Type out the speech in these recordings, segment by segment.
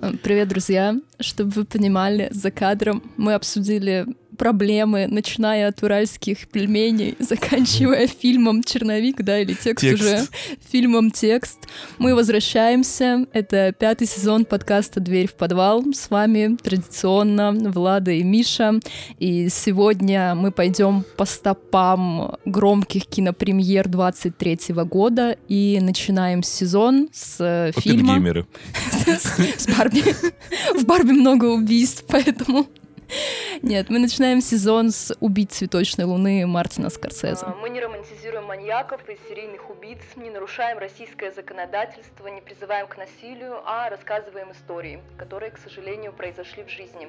Привет, друзья! Чтобы вы понимали, за кадром мы обсудили проблемы, начиная от уральских пельменей, заканчивая фильмом «Черновик», да, или текст, текст уже, фильмом «Текст». Мы возвращаемся. Это пятый сезон подкаста «Дверь в подвал». С вами традиционно Влада и Миша. И сегодня мы пойдем по стопам громких кинопремьер 23 года и начинаем сезон с э, фильма... С Барби. В Барби много убийств, поэтому нет, мы начинаем сезон с «Убить цветочной луны» Мартина Скорсезе. А, мы не романтизируем маньяков и серийных убийц, не нарушаем российское законодательство, не призываем к насилию, а рассказываем истории, которые, к сожалению, произошли в жизни.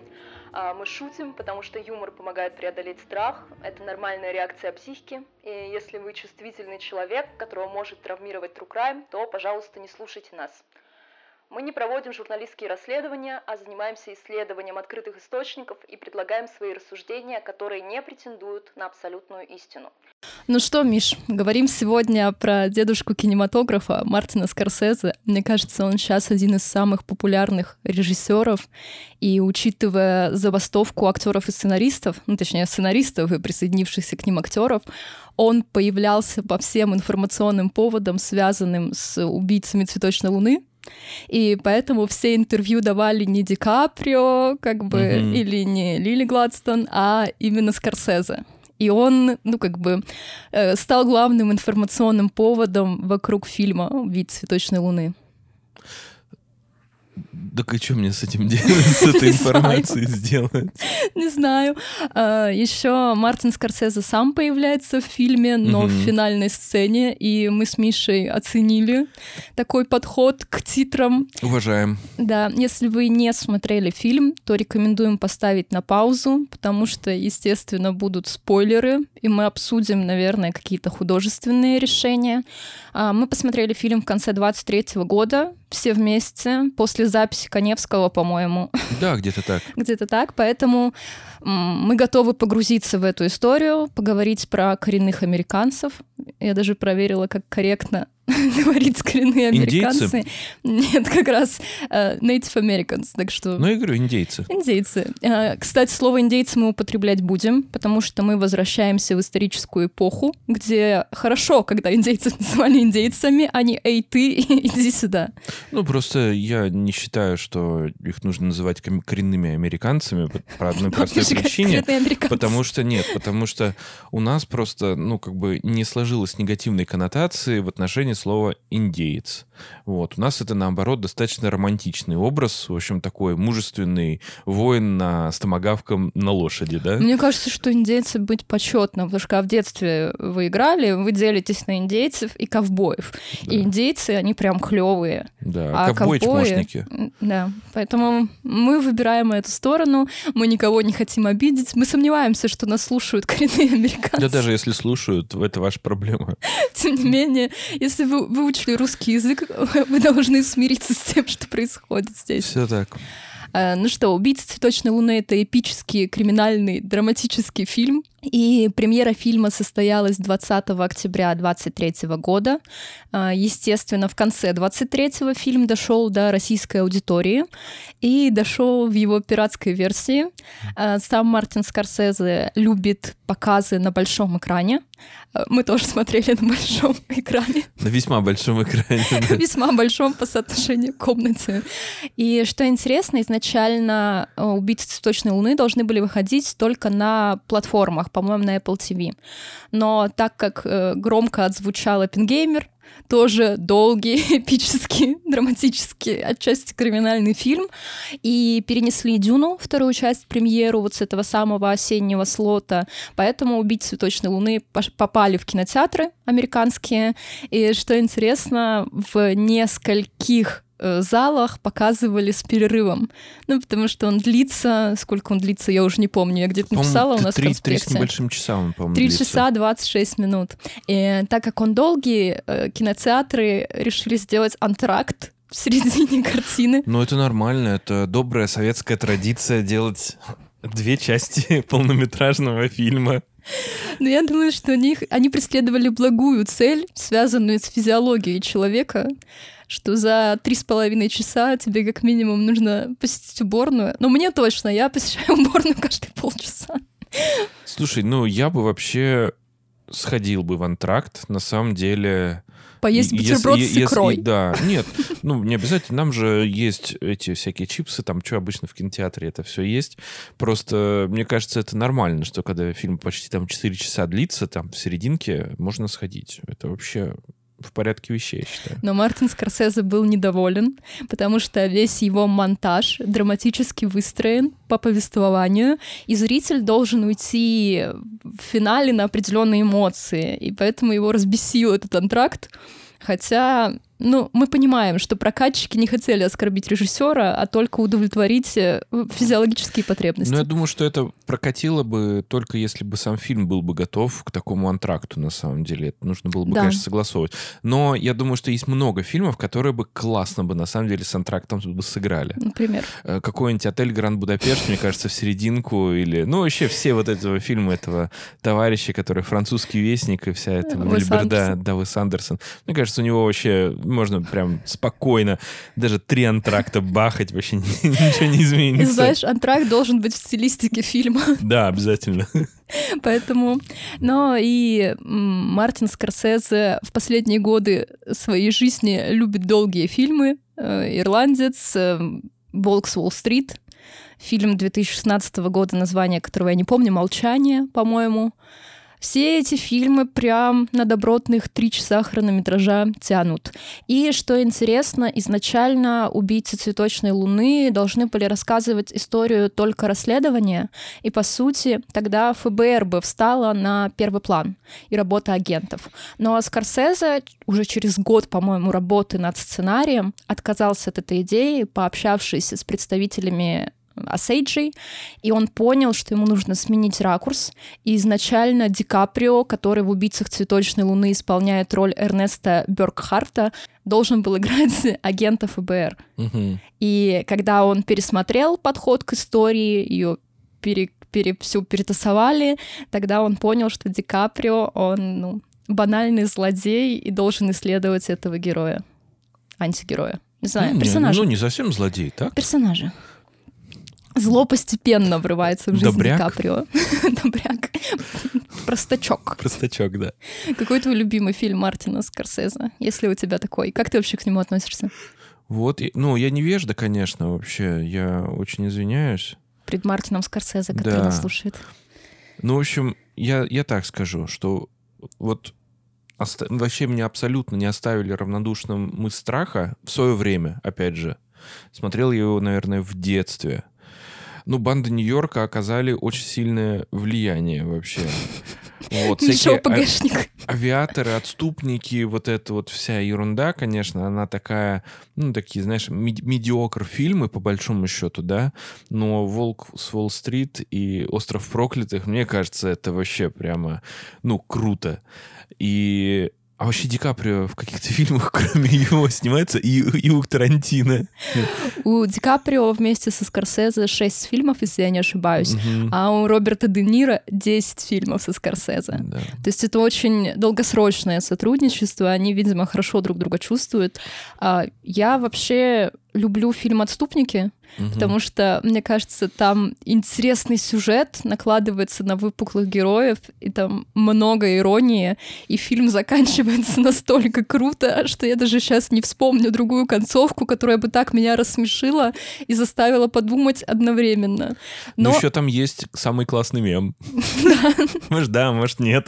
А, мы шутим, потому что юмор помогает преодолеть страх, это нормальная реакция психики, и если вы чувствительный человек, которого может травмировать true crime, то, пожалуйста, не слушайте нас. Мы не проводим журналистские расследования, а занимаемся исследованием открытых источников и предлагаем свои рассуждения, которые не претендуют на абсолютную истину. Ну что, Миш, говорим сегодня про дедушку кинематографа Мартина Скорсезе. Мне кажется, он сейчас один из самых популярных режиссеров. И учитывая забастовку актеров и сценаристов, ну точнее сценаристов и присоединившихся к ним актеров, он появлялся по всем информационным поводам, связанным с убийцами цветочной луны, и поэтому все интервью давали не Ди Каприо, как бы, mm-hmm. или не Лили Гладстон, а именно Скорсезе. И он, ну, как бы, э, стал главным информационным поводом вокруг фильма «Вид цветочной луны». Так и что мне с этим делать, с этой информацией сделать? Не знаю. А, Еще Мартин Скорсезе сам появляется в фильме, но в финальной сцене, и мы с Мишей оценили такой подход к титрам. Уважаем. Да, если вы не смотрели фильм, то рекомендуем поставить на паузу, потому что, естественно, будут спойлеры, и мы обсудим, наверное, какие-то художественные решения. А, мы посмотрели фильм в конце 23 года, все вместе, после записи Коневского, по-моему. Да, где-то так. где-то так, поэтому мы готовы погрузиться в эту историю, поговорить про коренных американцев. Я даже проверила, как корректно говорить коренные американцы. Индейцы? Нет, как раз uh, Native Americans, так что... Ну, я говорю, индейцы. Индейцы. Uh, кстати, слово «индейцы» мы употреблять будем, потому что мы возвращаемся в историческую эпоху, где хорошо, когда индейцев называли индейцами, а не «эй, ты, иди сюда». Ну, просто я не считаю, что их нужно называть коренными американцами по одной простой причине. Потому что нет, потому что у нас просто, ну, как бы не сложилось негативной коннотации в отношении слова «индеец». Вот. У нас это, наоборот, достаточно романтичный образ, в общем, такой мужественный воин на, с томогавком на лошади, да? Мне кажется, что индейцы быть почетно, потому что в детстве вы играли, вы делитесь на индейцев и ковбоев. Да. И индейцы, они прям клевые. Да, а ковбои-чмошники. Да, поэтому мы выбираем эту сторону, мы никого не хотим обидеть, мы сомневаемся, что нас слушают коренные американцы. Да даже если слушают, это ваша проблема. Тем не менее, если вы выучили русский язык, вы должны смириться с тем, что происходит здесь. Все так. Э, ну что, «Убийца цветочной луны» — это эпический, криминальный, драматический фильм. И премьера фильма состоялась 20 октября 2023 года. Э, естественно, в конце 23-го фильм дошел до российской аудитории и дошел в его пиратской версии. Э, сам Мартин Скорсезе любит показы на большом экране. Мы тоже смотрели на большом экране. На весьма большом экране. На весьма большом по соотношению к комнате. И что интересно, изначально «Убийцы цветочной луны» должны были выходить только на платформах, по-моему, на Apple TV. Но так как э, громко отзвучал «Эппенгеймер», тоже долгий, эпический, драматический, отчасти криминальный фильм. И перенесли «Дюну», вторую часть, премьеру вот с этого самого осеннего слота. Поэтому «Убить цветочной луны» попали в кинотеатры американские. И что интересно, в нескольких залах показывали с перерывом. Ну, потому что он длится... Сколько он длится, я уже не помню. Я где-то написала у нас 3, в конспекте. 3 с небольшим часам, по-моему, 3 часа 26 минут. И так как он долгий, э, кинотеатры решили сделать антракт в середине картины. Ну, это нормально. Это добрая советская традиция делать две части полнометражного фильма. Но я думаю, что у них, они преследовали благую цель, связанную с физиологией человека. Что за три с половиной часа тебе как минимум нужно посетить уборную. Но мне точно, я посещаю уборную каждые полчаса. Слушай, ну я бы вообще сходил бы в антракт. На самом деле Поесть бутерброд если, с икрой. Если, да, нет, ну не обязательно. Нам же есть эти всякие чипсы, там что обычно в кинотеатре это все есть. Просто мне кажется, это нормально, что когда фильм почти там 4 часа длится, там в серединке можно сходить. Это вообще в порядке вещей, я считаю. Но Мартин Скорсезе был недоволен, потому что весь его монтаж драматически выстроен по повествованию, и зритель должен уйти в финале на определенные эмоции, и поэтому его разбесил этот антракт. Хотя ну, мы понимаем, что прокатчики не хотели оскорбить режиссера, а только удовлетворить э, физиологические потребности. Ну, я думаю, что это прокатило бы только если бы сам фильм был бы готов к такому антракту, на самом деле. Это нужно было бы, да. конечно, согласовывать. Но я думаю, что есть много фильмов, которые бы классно бы, на самом деле, с антрактом бы сыграли. Например? Э, какой-нибудь «Отель Гранд Будапешт», мне кажется, в серединку, или... Ну, вообще все вот этого фильма, этого товарища, который французский вестник, и вся эта... Вильберда, да, Вес Андерсон. Мне кажется, у него вообще можно прям спокойно даже три антракта бахать, вообще ничего не изменится. Знаешь, антракт должен быть в стилистике фильма. Да, обязательно. Поэтому, но и Мартин Скорсезе в последние годы своей жизни любит долгие фильмы. Э, «Ирландец», э, «Волк с Уолл-стрит», фильм 2016 года, название которого я не помню, «Молчание», по-моему. Все эти фильмы прям на добротных три часа хронометража тянут. И что интересно, изначально «Убийцы цветочной луны» должны были рассказывать историю только расследования, и, по сути, тогда ФБР бы встала на первый план и работа агентов. Но Скорсезе уже через год, по-моему, работы над сценарием отказался от этой идеи, пообщавшись с представителями Асейджей, и он понял, что ему нужно сменить ракурс. И изначально Ди Каприо, который в «Убийцах цветочной луны» исполняет роль Эрнеста Бёркхарта, должен был играть агента ФБР. Угу. И когда он пересмотрел подход к истории, ее пере, пере, всю перетасовали, тогда он понял, что Ди Каприо, он ну, банальный злодей и должен исследовать этого героя, антигероя. Не знаю, ну, персонажа. Ну, не совсем злодей, так? Персонажа. Зло постепенно врывается в жизнь Добряк? Ди Каприо. Добряк. Простачок. Простачок, да. Какой твой любимый фильм Мартина Скорсезе, если у тебя такой? Как ты вообще к нему относишься? Вот, ну, я невежда, конечно, вообще. Я очень извиняюсь. Пред Мартином Скорсезе, который да. нас слушает. Ну, в общем, я, я так скажу, что вот оста- вообще меня абсолютно не оставили равнодушным мы страха в свое время, опять же. Смотрел я его, наверное, в детстве ну, банды Нью-Йорка оказали очень сильное влияние вообще. Вот, Еще ПГшник. А, авиаторы, отступники, вот эта вот вся ерунда, конечно, она такая, ну, такие, знаешь, медиокр фильмы, по большому счету, да, но «Волк с Уолл-стрит» и «Остров проклятых», мне кажется, это вообще прямо, ну, круто. И а вообще Ди Каприо в каких-то фильмах, кроме его, снимается и, и у Тарантино? У Ди Каприо вместе со Скорсезе 6 фильмов, если я не ошибаюсь, угу. а у Роберта Де Ниро 10 фильмов со Скорсезе. Да. То есть это очень долгосрочное сотрудничество, они, видимо, хорошо друг друга чувствуют. А я вообще люблю фильм «Отступники», угу. потому что, мне кажется, там интересный сюжет накладывается на выпуклых героев, и там много иронии, и фильм заканчивается настолько круто, что я даже сейчас не вспомню другую концовку, которая бы так меня рассмешила и заставила подумать одновременно. Но, Но еще там есть самый классный мем. Может, да, может, нет.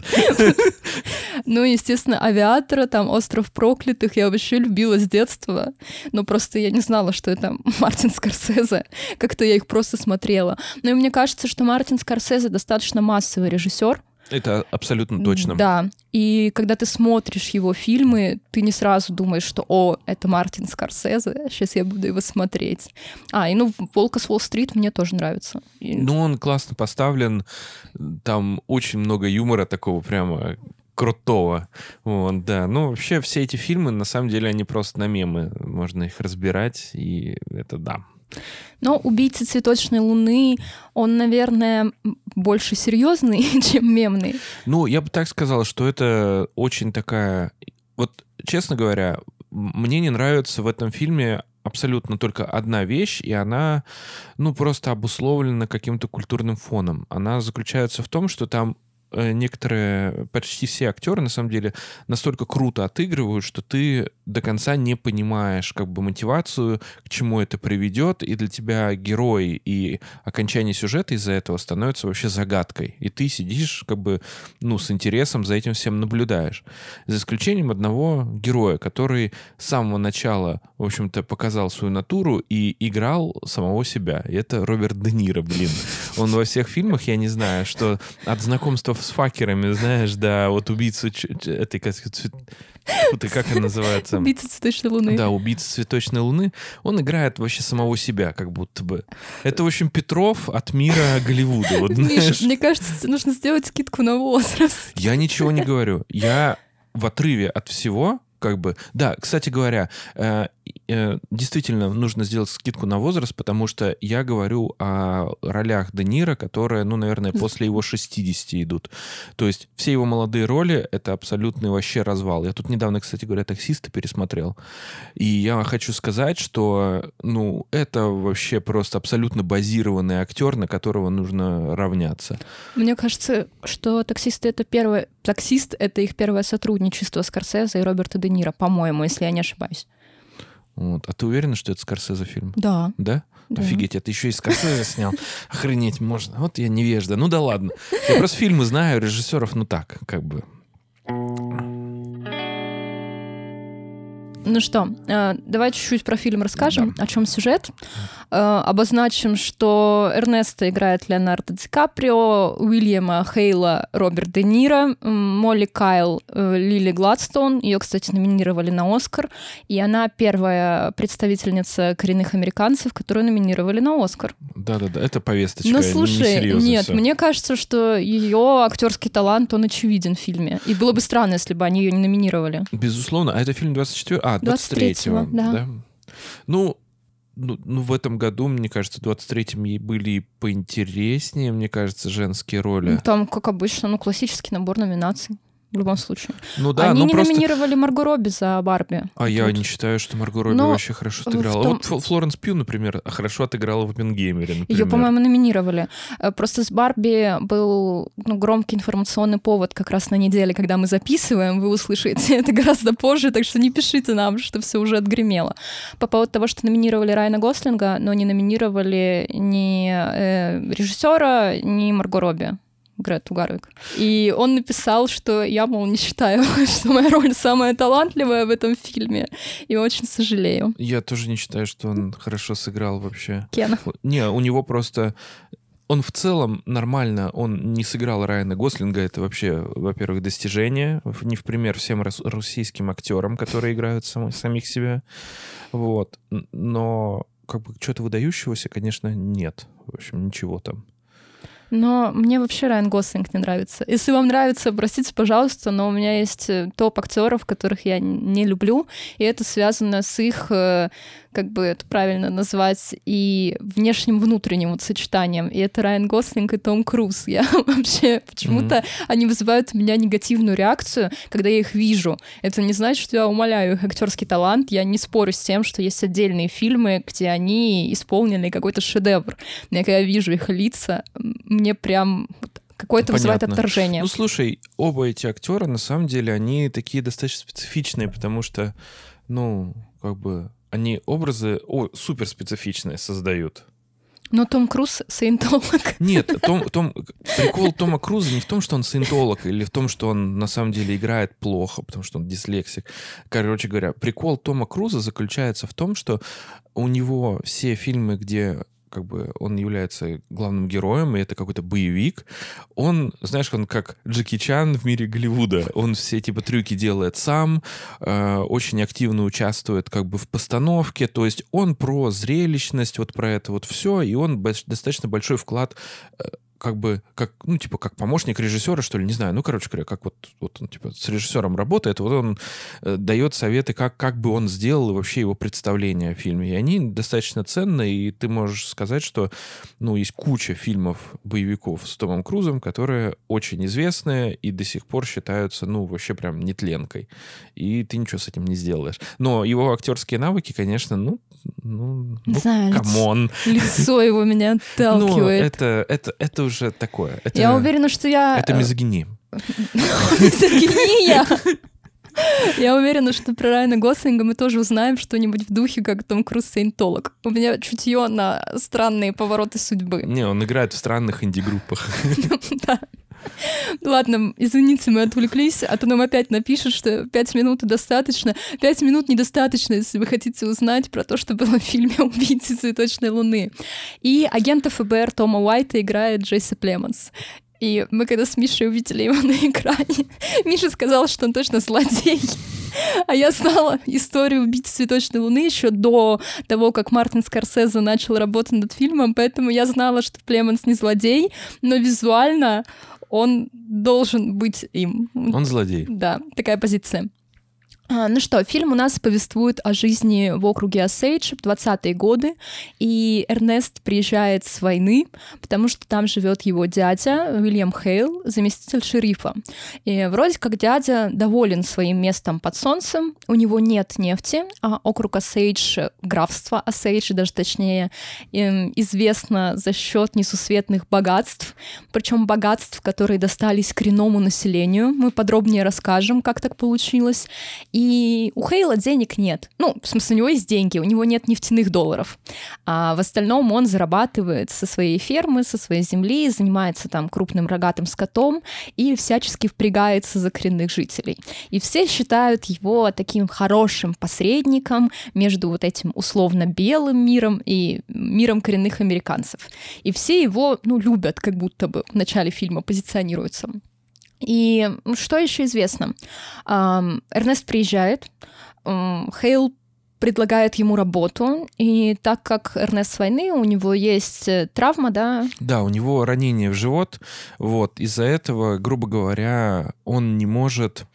Ну, естественно, «Авиатора», там «Остров проклятых» я вообще любила с детства. Но просто я не знала, что это Мартин Скорсезе. Как-то я их просто смотрела. Но и мне кажется, что Мартин Скорсезе достаточно массовый режиссер. Это абсолютно точно. Да. И когда ты смотришь его фильмы, ты не сразу думаешь, что «О, это Мартин Скорсезе, сейчас я буду его смотреть». А, и ну «Волка с Уолл-стрит» мне тоже нравится. Ну, он классно поставлен, там очень много юмора такого прямо крутого. Вот, да. Ну, вообще, все эти фильмы, на самом деле, они просто на мемы. Можно их разбирать, и это да. Но «Убийца цветочной луны», он, наверное, больше серьезный, чем мемный. Ну, я бы так сказал, что это очень такая... Вот, честно говоря, мне не нравится в этом фильме абсолютно только одна вещь, и она, ну, просто обусловлена каким-то культурным фоном. Она заключается в том, что там некоторые, почти все актеры, на самом деле, настолько круто отыгрывают, что ты до конца не понимаешь как бы мотивацию, к чему это приведет, и для тебя герой и окончание сюжета из-за этого становится вообще загадкой. И ты сидишь как бы, ну, с интересом за этим всем наблюдаешь. За исключением одного героя, который с самого начала, в общем-то, показал свою натуру и играл самого себя. И это Роберт Де Ниро, блин. Он во всех фильмах, я не знаю, что от знакомства с факерами, знаешь, да, вот убийцу этой, как, цвет... как она называется? Убийца цветочной луны. Да, убийца цветочной луны. Он играет вообще самого себя, как будто бы. Это, в общем, Петров от мира Голливуда. Вот, Миша, мне кажется, нужно сделать скидку на возраст. Я ничего не говорю. Я в отрыве от всего, как бы... Да, кстати говоря, э, действительно нужно сделать скидку на возраст, потому что я говорю о ролях Де Ниро, которые, ну, наверное, после его 60 идут. То есть все его молодые роли — это абсолютный вообще развал. Я тут недавно, кстати говоря, «Таксиста» пересмотрел. И я хочу сказать, что, ну, это вообще просто абсолютно базированный актер, на которого нужно равняться. Мне кажется, что «Таксисты» — это первое... «Таксист» — это их первое сотрудничество Скорсезе и Роберта Де Ниро, по-моему, если я не ошибаюсь. Вот. А ты уверена, что это Скорсезе фильм? Да. Да? Да. Офигеть, это еще и Скорсезе снял. Охренеть можно. Вот я невежда. Ну да ладно. Я просто фильмы знаю, режиссеров, ну так, как бы. Ну что, э, давай чуть-чуть про фильм расскажем, да. о чем сюжет. Э, обозначим, что Эрнеста играет Леонардо Ди Каприо, Уильяма Хейла Роберт Де Ниро, Молли Кайл э, Лили Гладстон. Ее, кстати, номинировали на Оскар. И она первая представительница коренных американцев, которую номинировали на Оскар. Да-да-да, это повесточка. Ну, слушай, не нет, все. мне кажется, что ее актерский талант, он очевиден в фильме. И было бы странно, если бы они ее не номинировали. Безусловно. А это фильм 24... А, 23-го. да. да. Ну, ну, ну, в этом году, мне кажется, в 23-м были поинтереснее, мне кажется, женские роли. Там, как обычно, ну, классический набор номинаций в любом случае. Ну да, Они ну не просто... номинировали Марго Робби за Барби. А я не считаю, что Марго Робби Но вообще хорошо отыграла. Том... Вот Флоренс Пью, например, хорошо отыграла в Оппенгеймере, например. Ее, по-моему, номинировали. Э, просто с Барби был ну, громкий информационный повод как раз на неделе, когда мы записываем. Вы услышите это гораздо позже, так что не пишите нам, что все уже отгремело. По поводу того, что номинировали Райана Гослинга, но не номинировали ни э, режиссера, ни Марго Робби. Грету Гарвик. И он написал, что я, мол, не считаю, что моя роль самая талантливая в этом фильме, и очень сожалею. Я тоже не считаю, что он хорошо сыграл вообще. Кена. Не, у него просто он в целом нормально, он не сыграл Райана Гослинга, это вообще, во-первых, достижение, не в пример всем российским актерам, которые играют сам, самих себя, вот, но как бы что-то выдающегося, конечно, нет, в общем, ничего там. Но мне вообще Райан Гослинг не нравится. Если вам нравится, простите, пожалуйста, но у меня есть э, топ актеров, которых я не люблю, и это связано с их э, как бы это правильно назвать, и внешним-внутренним вот сочетанием. И это Райан Гослинг и Том Круз. Я вообще почему-то mm-hmm. они вызывают у меня негативную реакцию, когда я их вижу. Это не значит, что я умоляю их актерский талант. Я не спорю с тем, что есть отдельные фильмы, где они исполнены какой-то шедевр. Но когда я вижу их лица, мне прям какое-то вызывает отторжение. Ну, слушай, оба эти актера, на самом деле, они такие достаточно специфичные, потому что, ну, как бы они образы о, супер специфичные создают. Но Том Круз саентолог. Нет, Том, Том, прикол Тома Круза не в том, что он саентолог, или в том, что он на самом деле играет плохо, потому что он дислексик. Короче говоря, прикол Тома Круза заключается в том, что у него все фильмы, где как бы он является главным героем, и это какой-то боевик. Он, знаешь, он как Джеки Чан в мире Голливуда. Он все типа трюки делает сам, э, очень активно участвует как бы в постановке. То есть он про зрелищность, вот про это вот все, и он достаточно большой вклад э, как бы, как, ну, типа, как помощник режиссера, что ли, не знаю. Ну, короче говоря, как вот, вот он, типа, с режиссером работает, вот он э, дает советы, как, как бы он сделал вообще его представление о фильме. И они достаточно ценные, и ты можешь сказать, что, ну, есть куча фильмов боевиков с Томом Крузом, которые очень известные и до сих пор считаются, ну, вообще прям нетленкой. И ты ничего с этим не сделаешь. Но его актерские навыки, конечно, ну, ну, ну Знаю, come on. Лицо его меня отталкивает. Ну, это, это, это уже такое. Это, я уверена, что я... Это мизогиния. Мизогиния? Я уверена, что про Райана Гослинга мы тоже узнаем что-нибудь в духе, как Том Круз Сейнтолог. У меня чутье на странные повороты судьбы. Не, он играет в странных инди-группах. Да. Ладно, извините, мы отвлеклись, а то нам опять напишут, что пять минут достаточно. Пять минут недостаточно, если вы хотите узнать про то, что было в фильме «Убийцы цветочной луны». И агента ФБР Тома Уайта играет Джесси Племонс. И мы когда с Мишей увидели его на экране, Миша сказал, что он точно злодей. А я знала историю убийцы цветочной луны еще до того, как Мартин Скорсезе начал работать над фильмом, поэтому я знала, что Племонс не злодей, но визуально он должен быть им. Он злодей. Да, такая позиция. А, ну что, фильм у нас повествует о жизни в округе Осейдж в 20-е годы, и Эрнест приезжает с войны, потому что там живет его дядя Уильям Хейл, заместитель шерифа. И вроде как дядя доволен своим местом под солнцем, у него нет нефти, а округ Осейдж, графство Осейдж, даже точнее, известно за счет несусветных богатств, причем богатств, которые достались коренному населению. Мы подробнее расскажем, как так получилось. И и у Хейла денег нет. Ну, в смысле, у него есть деньги, у него нет нефтяных долларов. А в остальном он зарабатывает со своей фермы, со своей земли, занимается там крупным рогатым скотом и всячески впрягается за коренных жителей. И все считают его таким хорошим посредником между вот этим условно белым миром и миром коренных американцев. И все его, ну, любят, как будто бы в начале фильма позиционируются. И что еще известно? Эрнест приезжает, Хейл предлагает ему работу, и так как Эрнест с войны, у него есть э, травма, да? Да, у него ранение в живот, вот, из-за этого, грубо говоря, он не может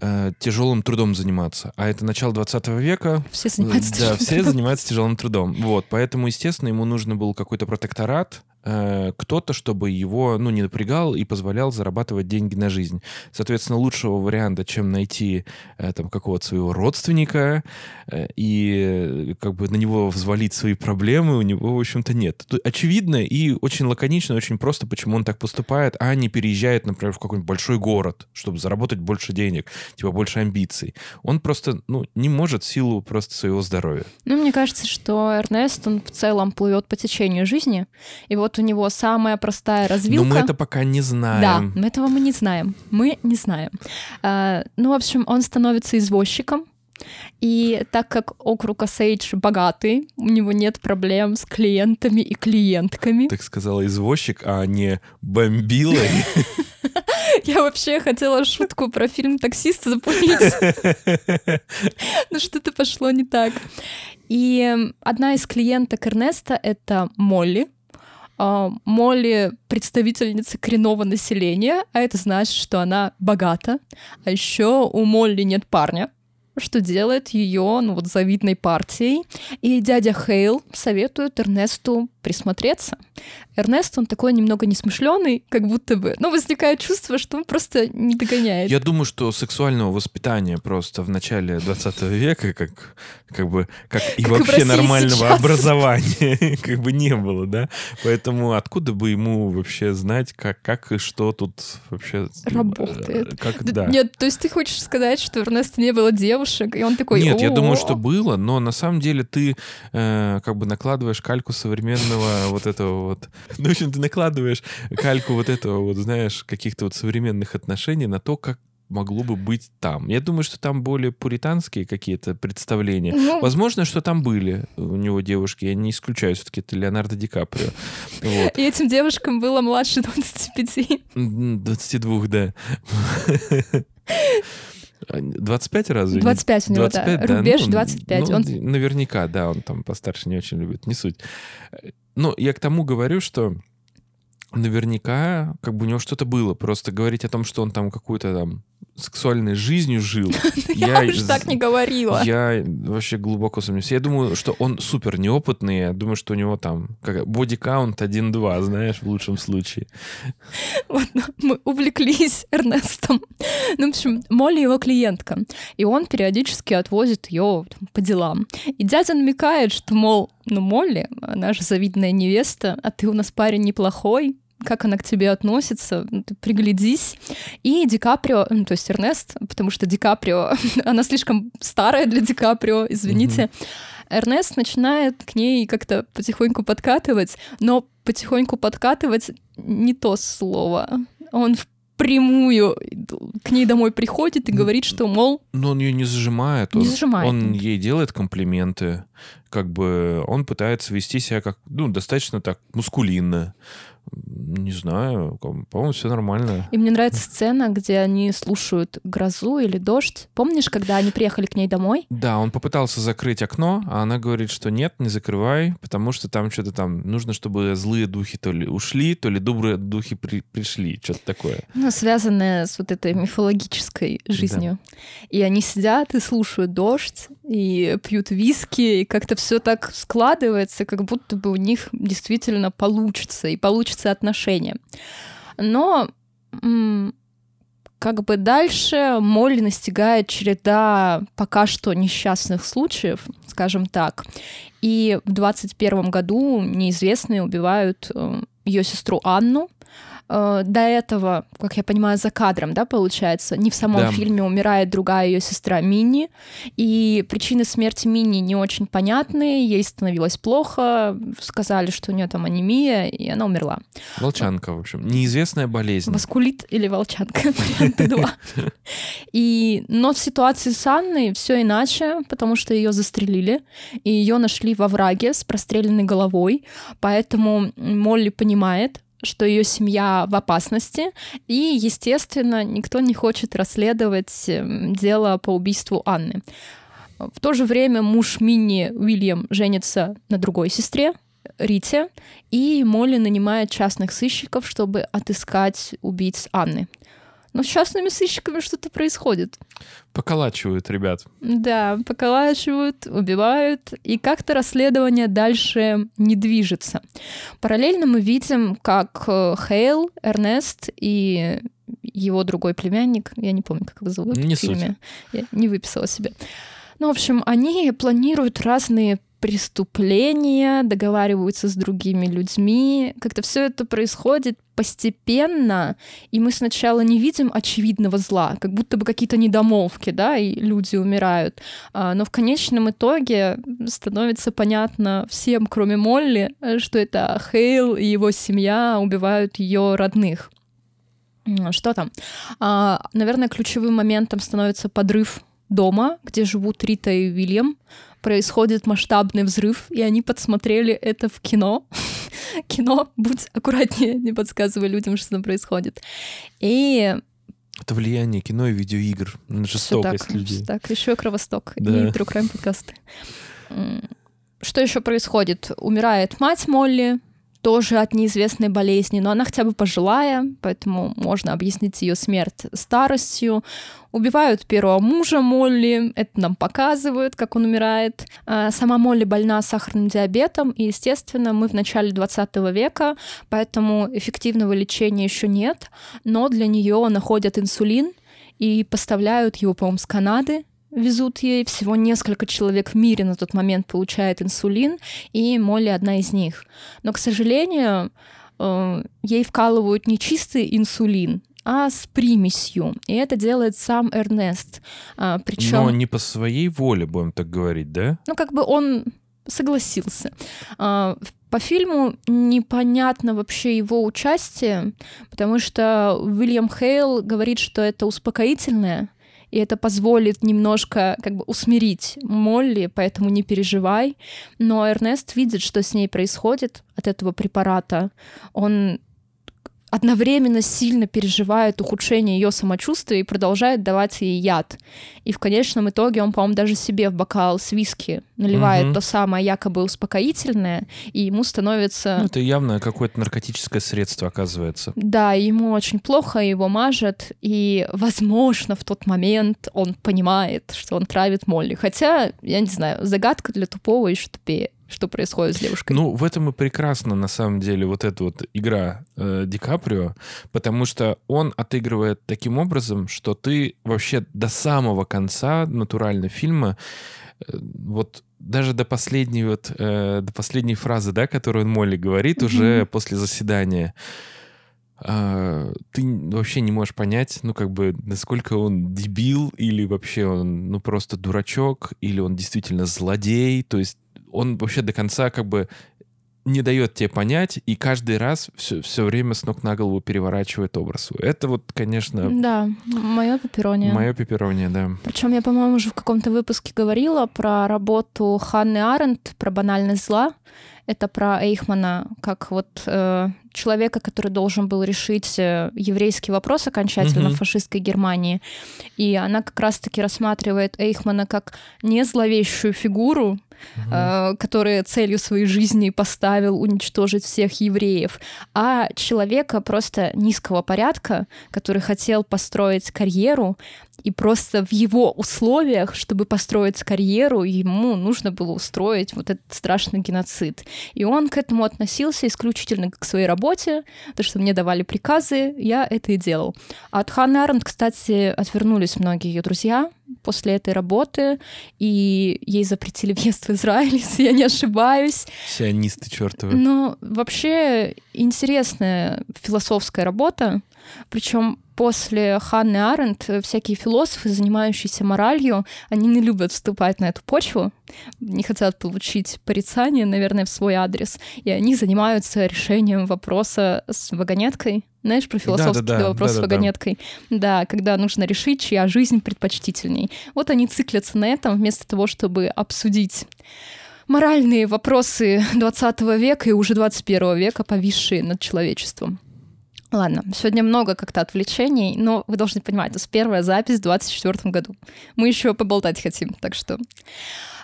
э, тяжелым трудом заниматься. А это начало 20 века. Все занимаются Да, все занимаются тяжелым трудом. Вот, поэтому, естественно, ему нужно был какой-то протекторат, Э, кто-то, чтобы его, ну, не напрягал и позволял зарабатывать деньги на жизнь. Соответственно, лучшего варианта, чем найти э, там какого-то своего родственника э, и как бы на него взвалить свои проблемы, у него, в общем-то, нет. Очевидно и очень лаконично, очень просто, почему он так поступает, а не переезжает, например, в какой-нибудь большой город, чтобы заработать больше денег, типа больше амбиций. Он просто, ну, не может силу просто своего здоровья. Ну, мне кажется, что Эрнест, он в целом плывет по течению жизни, и вот у него самая простая развилка. Но мы это пока не знаем. Да, но этого мы не знаем. Мы не знаем. А, ну, в общем, он становится извозчиком, и так как округ Осейдж богатый, у него нет проблем с клиентами и клиентками. Так сказала извозчик, а не бомбилой. Я вообще хотела шутку про фильм «Таксист» запулить. Но что-то пошло не так. И одна из клиенток Эрнеста — это Молли, Молли представительница коренного населения, а это значит, что она богата. А еще у Молли нет парня, что делает ее, ну вот, завидной партией. И дядя Хейл советует Эрнесту присмотреться. Эрнест, он такой немного несмышленый, как будто бы. Но возникает чувство, что он просто не догоняет. Я думаю, что сексуального воспитания просто в начале 20 века, как, как бы, как и как вообще нормального сейчас. образования, как бы не было, да? Поэтому откуда бы ему вообще знать, как, как и что тут вообще... Работает. Как, да. Нет, то есть ты хочешь сказать, что у Эрнеста не было девушек, и он такой... Нет, я думаю, что было, но на самом деле ты э, как бы накладываешь кальку современного вот этого вот ну, в общем, ты накладываешь кальку вот этого вот, знаешь, каких-то вот современных отношений на то, как могло бы быть там. Я думаю, что там более пуританские какие-то представления. Ну, Возможно, что там были у него девушки. Я не исключаю, все-таки это Леонардо Ди Каприо. Вот. И этим девушкам было младше 25. 22, да. 25 разве? 25 у него, 25, да. да. Рубеж ну, 25. Ну, он... Наверняка, да, он там постарше не очень любит, не суть. Ну, я к тому говорю, что наверняка как бы у него что-то было. Просто говорить о том, что он там какую-то там сексуальной жизнью жил. Я уж так не говорила. Я вообще глубоко сомневаюсь. Я думаю, что он супер неопытный. Я думаю, что у него там боди-каунт 1-2, знаешь, в лучшем случае. Ладно, мы увлеклись Эрнестом. Ну, в общем, Молли его клиентка. И он периодически отвозит ее по делам. И дядя намекает, что, мол, ну, Молли, она же завидная невеста, а ты у нас парень неплохой, как она к тебе относится, ну, приглядись. И Ди Каприо, ну, то есть Эрнест, потому что Ди Каприо, она слишком старая для Ди Каприо, извините. Mm-hmm. Эрнест начинает к ней как-то потихоньку подкатывать, но потихоньку подкатывать не то слово. Он в прямую к ней домой приходит и говорит, что, мол... Но он ее не зажимает. Не он, зажимает. Он ей делает комплименты. Как бы он пытается вести себя как, ну, достаточно так мускулинно. Не знаю, по-моему, все нормально. И мне нравится сцена, где они слушают грозу или дождь. Помнишь, когда они приехали к ней домой? Да, он попытался закрыть окно, а она говорит, что нет, не закрывай, потому что там что-то там нужно, чтобы злые духи то ли ушли, то ли добрые духи при пришли, что-то такое. Ну, связанное с вот этой мифологической жизнью. Да. И они сидят и слушают дождь, и пьют виски, и как-то все так складывается, как будто бы у них действительно получится, и получится отношения. Но как бы дальше Молли настигает череда пока что несчастных случаев, скажем так. И в 21 году неизвестные убивают э, ее сестру Анну, э, до этого, как я понимаю, за кадром, да, получается, не в самом да. фильме умирает другая ее сестра Мини, и причины смерти Мини не очень понятны, ей становилось плохо, сказали, что у нее там анемия, и она умерла. Волчанка, в общем, неизвестная болезнь. Воскулит или волчанка, два. И, но в ситуации с Анной все иначе, потому что ее застрелили, и ее нашли во враге с простреленной головой, поэтому Молли понимает, что ее семья в опасности, и, естественно, никто не хочет расследовать эм, дело по убийству Анны. В то же время муж Минни Уильям женится на другой сестре, Рите, и Молли нанимает частных сыщиков, чтобы отыскать убийц Анны. Но с частными сыщиками что-то происходит. Поколачивают ребят. Да, поколачивают, убивают, и как-то расследование дальше не движется. Параллельно мы видим, как э, Хейл, Эрнест и его другой племянник, я не помню, как его зовут не в фильме, суть. я не выписала себе. Ну, в общем, они планируют разные преступления, договариваются с другими людьми. Как-то все это происходит постепенно, и мы сначала не видим очевидного зла, как будто бы какие-то недомолвки, да, и люди умирают. А, но в конечном итоге становится понятно всем, кроме Молли, что это Хейл и его семья убивают ее родных. Что там? А, наверное, ключевым моментом становится подрыв дома, где живут Рита и Уильям происходит масштабный взрыв, и они подсмотрели это в кино. кино, будь аккуратнее, не подсказывай людям, что там происходит. И это влияние кино и видеоигр на жестокость так, людей. Так, еще и кровосток, да. и True Crime подкасты. Что еще происходит? Умирает мать Молли, тоже от неизвестной болезни, но она хотя бы пожилая, поэтому можно объяснить ее смерть старостью. Убивают первого мужа Молли, это нам показывают, как он умирает. А, сама Молли больна сахарным диабетом, и, естественно, мы в начале 20 века, поэтому эффективного лечения еще нет, но для нее находят инсулин и поставляют его, по-моему, с Канады, везут ей. Всего несколько человек в мире на тот момент получает инсулин, и Молли одна из них. Но, к сожалению, э, ей вкалывают не чистый инсулин, а с примесью. И это делает сам Эрнест. А, Причем... Но не по своей воле, будем так говорить, да? Ну, как бы он согласился. А, по фильму непонятно вообще его участие, потому что Уильям Хейл говорит, что это успокоительное, и это позволит немножко как бы усмирить Молли, поэтому не переживай. Но Эрнест видит, что с ней происходит от этого препарата. Он одновременно сильно переживает ухудшение ее самочувствия и продолжает давать ей яд. И в конечном итоге он, по-моему, даже себе в бокал с виски наливает угу. то самое якобы успокоительное, и ему становится... Ну, это явно какое-то наркотическое средство, оказывается. Да, ему очень плохо, его мажет, и, возможно, в тот момент он понимает, что он травит Молли. Хотя, я не знаю, загадка для тупого еще тупее что происходит с девушкой. Ну, в этом и прекрасно, на самом деле, вот эта вот игра э, Ди Каприо, потому что он отыгрывает таким образом, что ты вообще до самого конца натурально фильма э, вот даже до последней вот э, до последней фразы, да, которую он Молли говорит mm-hmm. уже после заседания, э, ты вообще не можешь понять, ну как бы насколько он дебил или вообще он ну просто дурачок или он действительно злодей, то есть он вообще до конца как бы не дает тебе понять, и каждый раз все, все время с ног на голову переворачивает образ свой. Это вот, конечно... Да, мое пепперония. Мое пепперония, да. Причем я, по-моему, уже в каком-то выпуске говорила про работу Ханны Аренд, про банальность зла. Это про Эйхмана, как вот э, человека, который должен был решить э, еврейский вопрос окончательно mm-hmm. в фашистской Германии. И она как раз-таки рассматривает Эйхмана как не зловещую фигуру, угу. э, который целью своей жизни поставил уничтожить всех евреев, а человека просто низкого порядка, который хотел построить карьеру, и просто в его условиях, чтобы построить карьеру, ему нужно было устроить вот этот страшный геноцид. И он к этому относился исключительно к своей работе, то, что мне давали приказы, я это и делал. А от Ханны Аренд, кстати, отвернулись многие ее друзья, после этой работы, и ей запретили въезд в Израиль, если я не ошибаюсь. Сионисты чертовы. Ну, вообще интересная философская работа, причем после Ханны Аренд всякие философы, занимающиеся моралью, они не любят вступать на эту почву, не хотят получить порицание, наверное, в свой адрес, и они занимаются решением вопроса с вагонеткой, знаешь, про философский да, да, да, вопрос да, да, с вагонеткой. Да. да, когда нужно решить, чья жизнь предпочтительней. Вот они циклятся на этом вместо того, чтобы обсудить моральные вопросы 20 века и уже 21 века, повисшие над человечеством. Ладно, сегодня много как-то отвлечений, но вы должны понимать, это первая запись в 2024 году. Мы еще поболтать хотим, так что...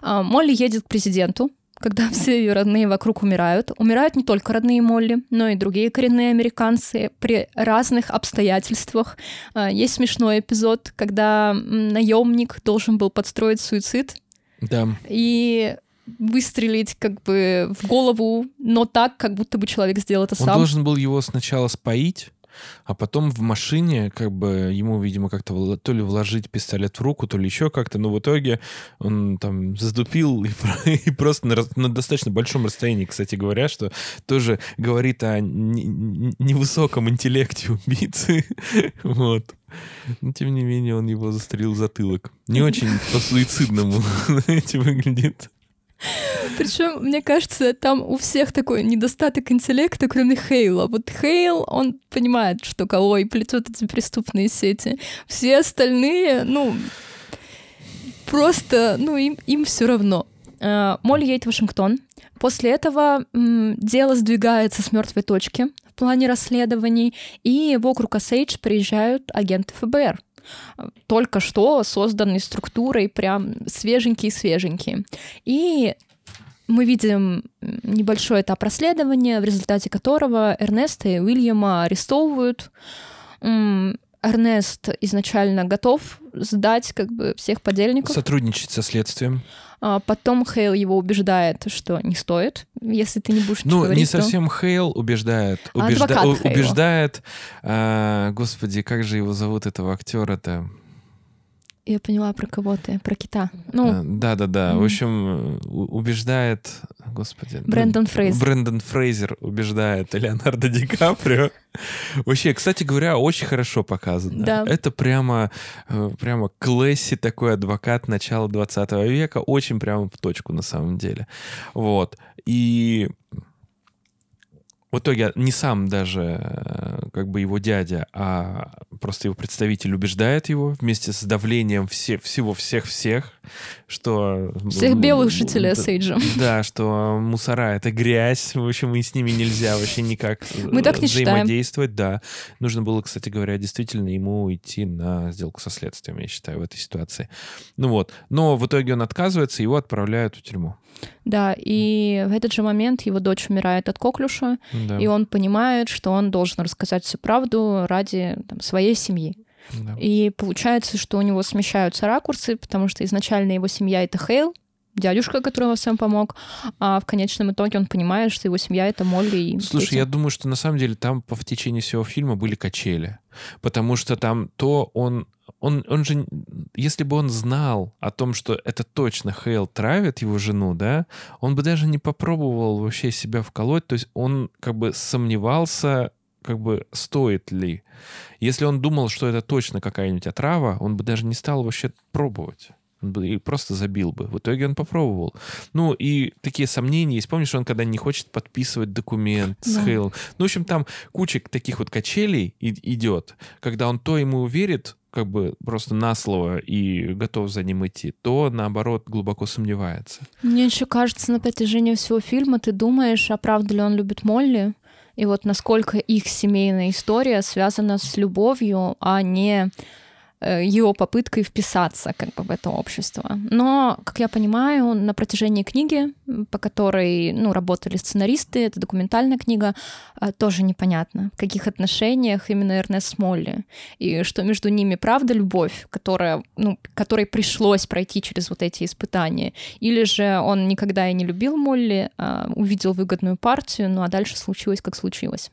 А, Молли едет к президенту, когда все ее родные вокруг умирают. Умирают не только родные Молли, но и другие коренные американцы при разных обстоятельствах. А, есть смешной эпизод, когда наемник должен был подстроить суицид. Да. И выстрелить как бы в голову, но так, как будто бы человек сделал это сам. Он должен был его сначала споить, а потом в машине, как бы, ему, видимо, как-то то ли вложить пистолет в руку, то ли еще как-то, но в итоге он там задупил и, и просто на, на достаточно большом расстоянии, кстати говоря, что тоже говорит о невысоком интеллекте убийцы. вот. Но, тем не менее, он его застрелил в затылок. Не очень по-суицидному, знаете, выглядит. Причем, мне кажется, там у всех такой недостаток интеллекта, кроме Хейла. Вот Хейл, он понимает, что кого и плетет эти преступные сети. Все остальные, ну, просто, ну, им, им все равно. А, Молли едет в Вашингтон. После этого дело сдвигается с мертвой точки в плане расследований, и в округ Осейдж приезжают агенты ФБР только что созданной структурой, прям свеженькие-свеженькие. И мы видим небольшой этап расследования, в результате которого Эрнеста и Уильяма арестовывают. Эрнест изначально готов сдать как бы всех подельников. Сотрудничать со следствием. А потом Хейл его убеждает, что не стоит, если ты не будешь Ну, говорить, не совсем то... Хейл убеждает. Убежда... А убеждает... А, господи, как же его зовут, этого актера-то? Я поняла про кого ты, про кита. Ну, да, да, да. Mm-hmm. В общем, убеждает, господи. Ну, Брэндон Фрейзер. Брэндон Фрейзер убеждает Леонардо Ди Каприо. Вообще, кстати говоря, очень хорошо показано. Да. Это прямо, э, прямо класси такой адвокат начала 20 века. Очень прямо в точку на самом деле. Вот. И в итоге не сам даже э, как бы его дядя, а просто его представитель убеждает его вместе с давлением все, всего всех-всех, что... Всех белых жителей Осейджа. Да, что мусора — это грязь, в общем, и с ними нельзя вообще никак Мы так не взаимодействовать. Считаем. Да. Нужно было, кстати говоря, действительно ему идти на сделку со следствием, я считаю, в этой ситуации. Ну вот. Но в итоге он отказывается, его отправляют в тюрьму. Да, и в этот же момент его дочь умирает от коклюша, да. и он понимает, что он должен рассказать всю правду ради там, своей семьи. Да. И получается, что у него смещаются ракурсы, потому что изначально его семья — это Хейл, дядюшка, который во всем помог, а в конечном итоге он понимает, что его семья — это Молли и Слушай, дети. я думаю, что на самом деле там по в течение всего фильма были качели, потому что там то он он, он же, если бы он знал о том, что это точно Хейл травит его жену, да, он бы даже не попробовал вообще себя вколоть, то есть он как бы сомневался, как бы стоит ли. Если он думал, что это точно какая-нибудь отрава, он бы даже не стал вообще пробовать. Он бы и просто забил бы. В итоге он попробовал. Ну, и такие сомнения есть. Помнишь, он когда не хочет подписывать документ да. с Хейл. Ну, в общем, там куча таких вот качелей идет, когда он то ему верит, как бы просто на слово и готов за ним идти, то наоборот глубоко сомневается. Мне еще кажется, на протяжении всего фильма ты думаешь, а правда ли он любит Молли, и вот насколько их семейная история связана с любовью, а не Э, его попыткой вписаться как бы в это общество. Но, как я понимаю, на протяжении книги, по которой ну, работали сценаристы, это документальная книга, э, тоже непонятно, в каких отношениях именно Эрнест Молли, и что между ними правда любовь, которая, ну, которой пришлось пройти через вот эти испытания, или же он никогда и не любил Молли, а увидел выгодную партию, ну а дальше случилось, как случилось.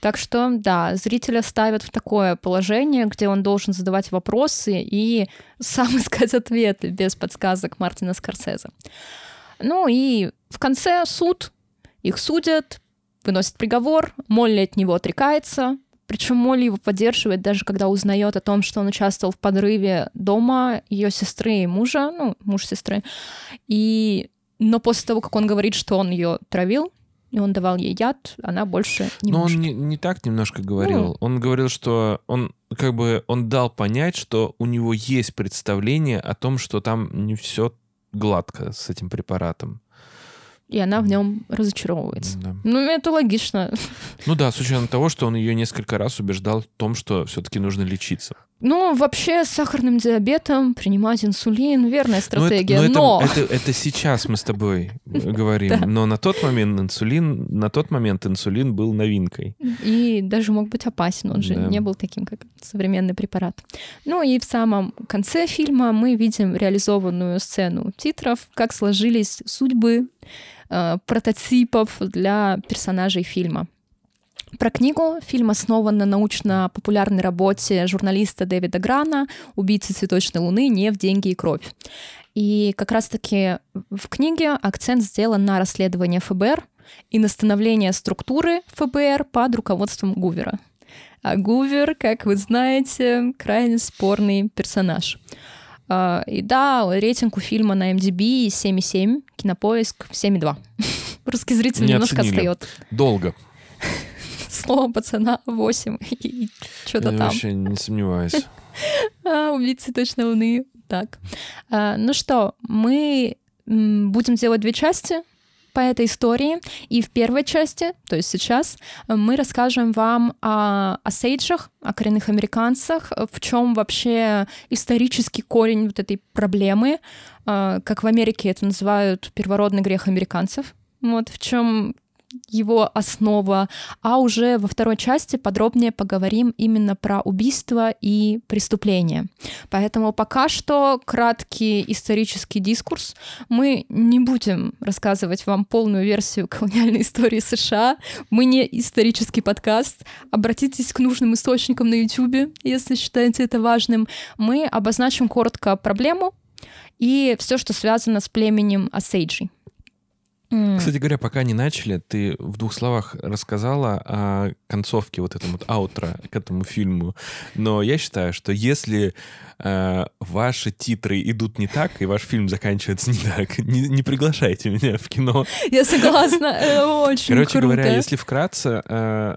Так что, да, зрителя ставят в такое положение, где он должен задавать вопросы и сам искать ответы без подсказок Мартина Скорсезе. Ну и в конце суд, их судят, выносят приговор, Молли от него отрекается, причем Молли его поддерживает, даже когда узнает о том, что он участвовал в подрыве дома ее сестры и мужа, ну, муж сестры. И... Но после того, как он говорит, что он ее травил, и он давал ей яд, она больше не Но может. он не, не так немножко говорил. Ну. Он говорил, что он как бы он дал понять, что у него есть представление о том, что там не все гладко с этим препаратом и она в нем разочаровывается. Да. Ну, это логично. Ну да, с учетом того, что он ее несколько раз убеждал в том, что все-таки нужно лечиться. Ну, вообще, с сахарным диабетом принимать инсулин — верная стратегия, но... Это, но... Это, это, это сейчас мы с тобой говорим, но на тот момент инсулин, на тот момент инсулин был новинкой. И даже мог быть опасен, он же не был таким, как современный препарат. Ну и в самом конце фильма мы видим реализованную сцену титров, как сложились судьбы э, прототипов для персонажей фильма. Про книгу фильм основан на научно-популярной работе журналиста Дэвида Грана «Убийцы цветочной луны. Нефть, деньги и кровь». И как раз-таки в книге акцент сделан на расследование ФБР и на становление структуры ФБР под руководством Гувера. А Гувер, как вы знаете, крайне спорный персонаж. А, и да, рейтинг у фильма на MDB 7,7, кинопоиск 7,2. Русский зритель Не немножко отстает. Долго слово пацана 8 и что-то там. Я вообще не сомневаюсь. А, убийцы точно луны. Так. А, ну что, мы будем делать две части по этой истории. И в первой части, то есть сейчас, мы расскажем вам о, о сейджах, о коренных американцах, в чем вообще исторический корень вот этой проблемы, а, как в Америке это называют первородный грех американцев. Вот в чем его основа, а уже во второй части подробнее поговорим именно про убийство и преступления. Поэтому пока что краткий исторический дискурс. Мы не будем рассказывать вам полную версию колониальной истории США. Мы не исторический подкаст. Обратитесь к нужным источникам на YouTube, если считаете это важным. Мы обозначим коротко проблему и все, что связано с племенем Осейджи. Кстати говоря, пока не начали, ты в двух словах рассказала о концовке вот этому вот аутро к этому фильму. Но я считаю, что если э, ваши титры идут не так, и ваш фильм заканчивается не так, не, не приглашайте меня в кино. Я согласна, э, очень Короче круто. говоря, если вкратце, э,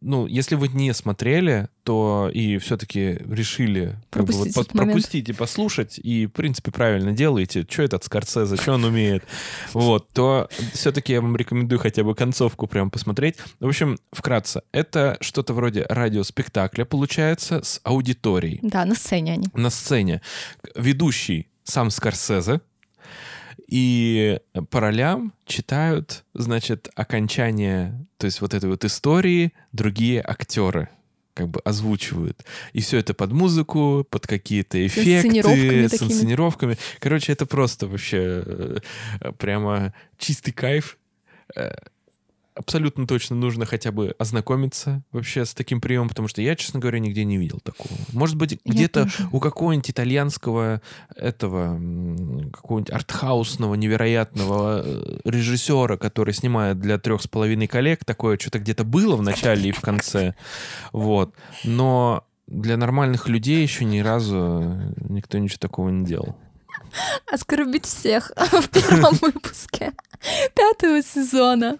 ну, если вы не смотрели, то и все-таки решили как бы, вот, пропустить и послушать, и, в принципе, правильно делаете, что этот Скорсезе, что он умеет, вот, то все-таки я вам рекомендую хотя бы концовку прям посмотреть. В общем, вкратце, это что-то вроде радиоспектакля, получается, с аудиторией. Да, на сцене они. На сцене. Ведущий сам Скорсезе, и по ролям читают, значит, окончание, то есть вот этой вот истории другие актеры как бы озвучивают. И все это под музыку, под какие-то эффекты, с инсценировками. Короче, это просто вообще э, прямо чистый кайф э, абсолютно точно нужно хотя бы ознакомиться вообще с таким приемом, потому что я, честно говоря, нигде не видел такого. Может быть, где-то у какого-нибудь итальянского этого, какого-нибудь артхаусного, невероятного э, режиссера, который снимает для трех с половиной коллег, такое что-то где-то было в начале и в конце. Вот. Но для нормальных людей еще ни разу никто ничего такого не делал. Оскорбить всех в первом выпуске пятого сезона.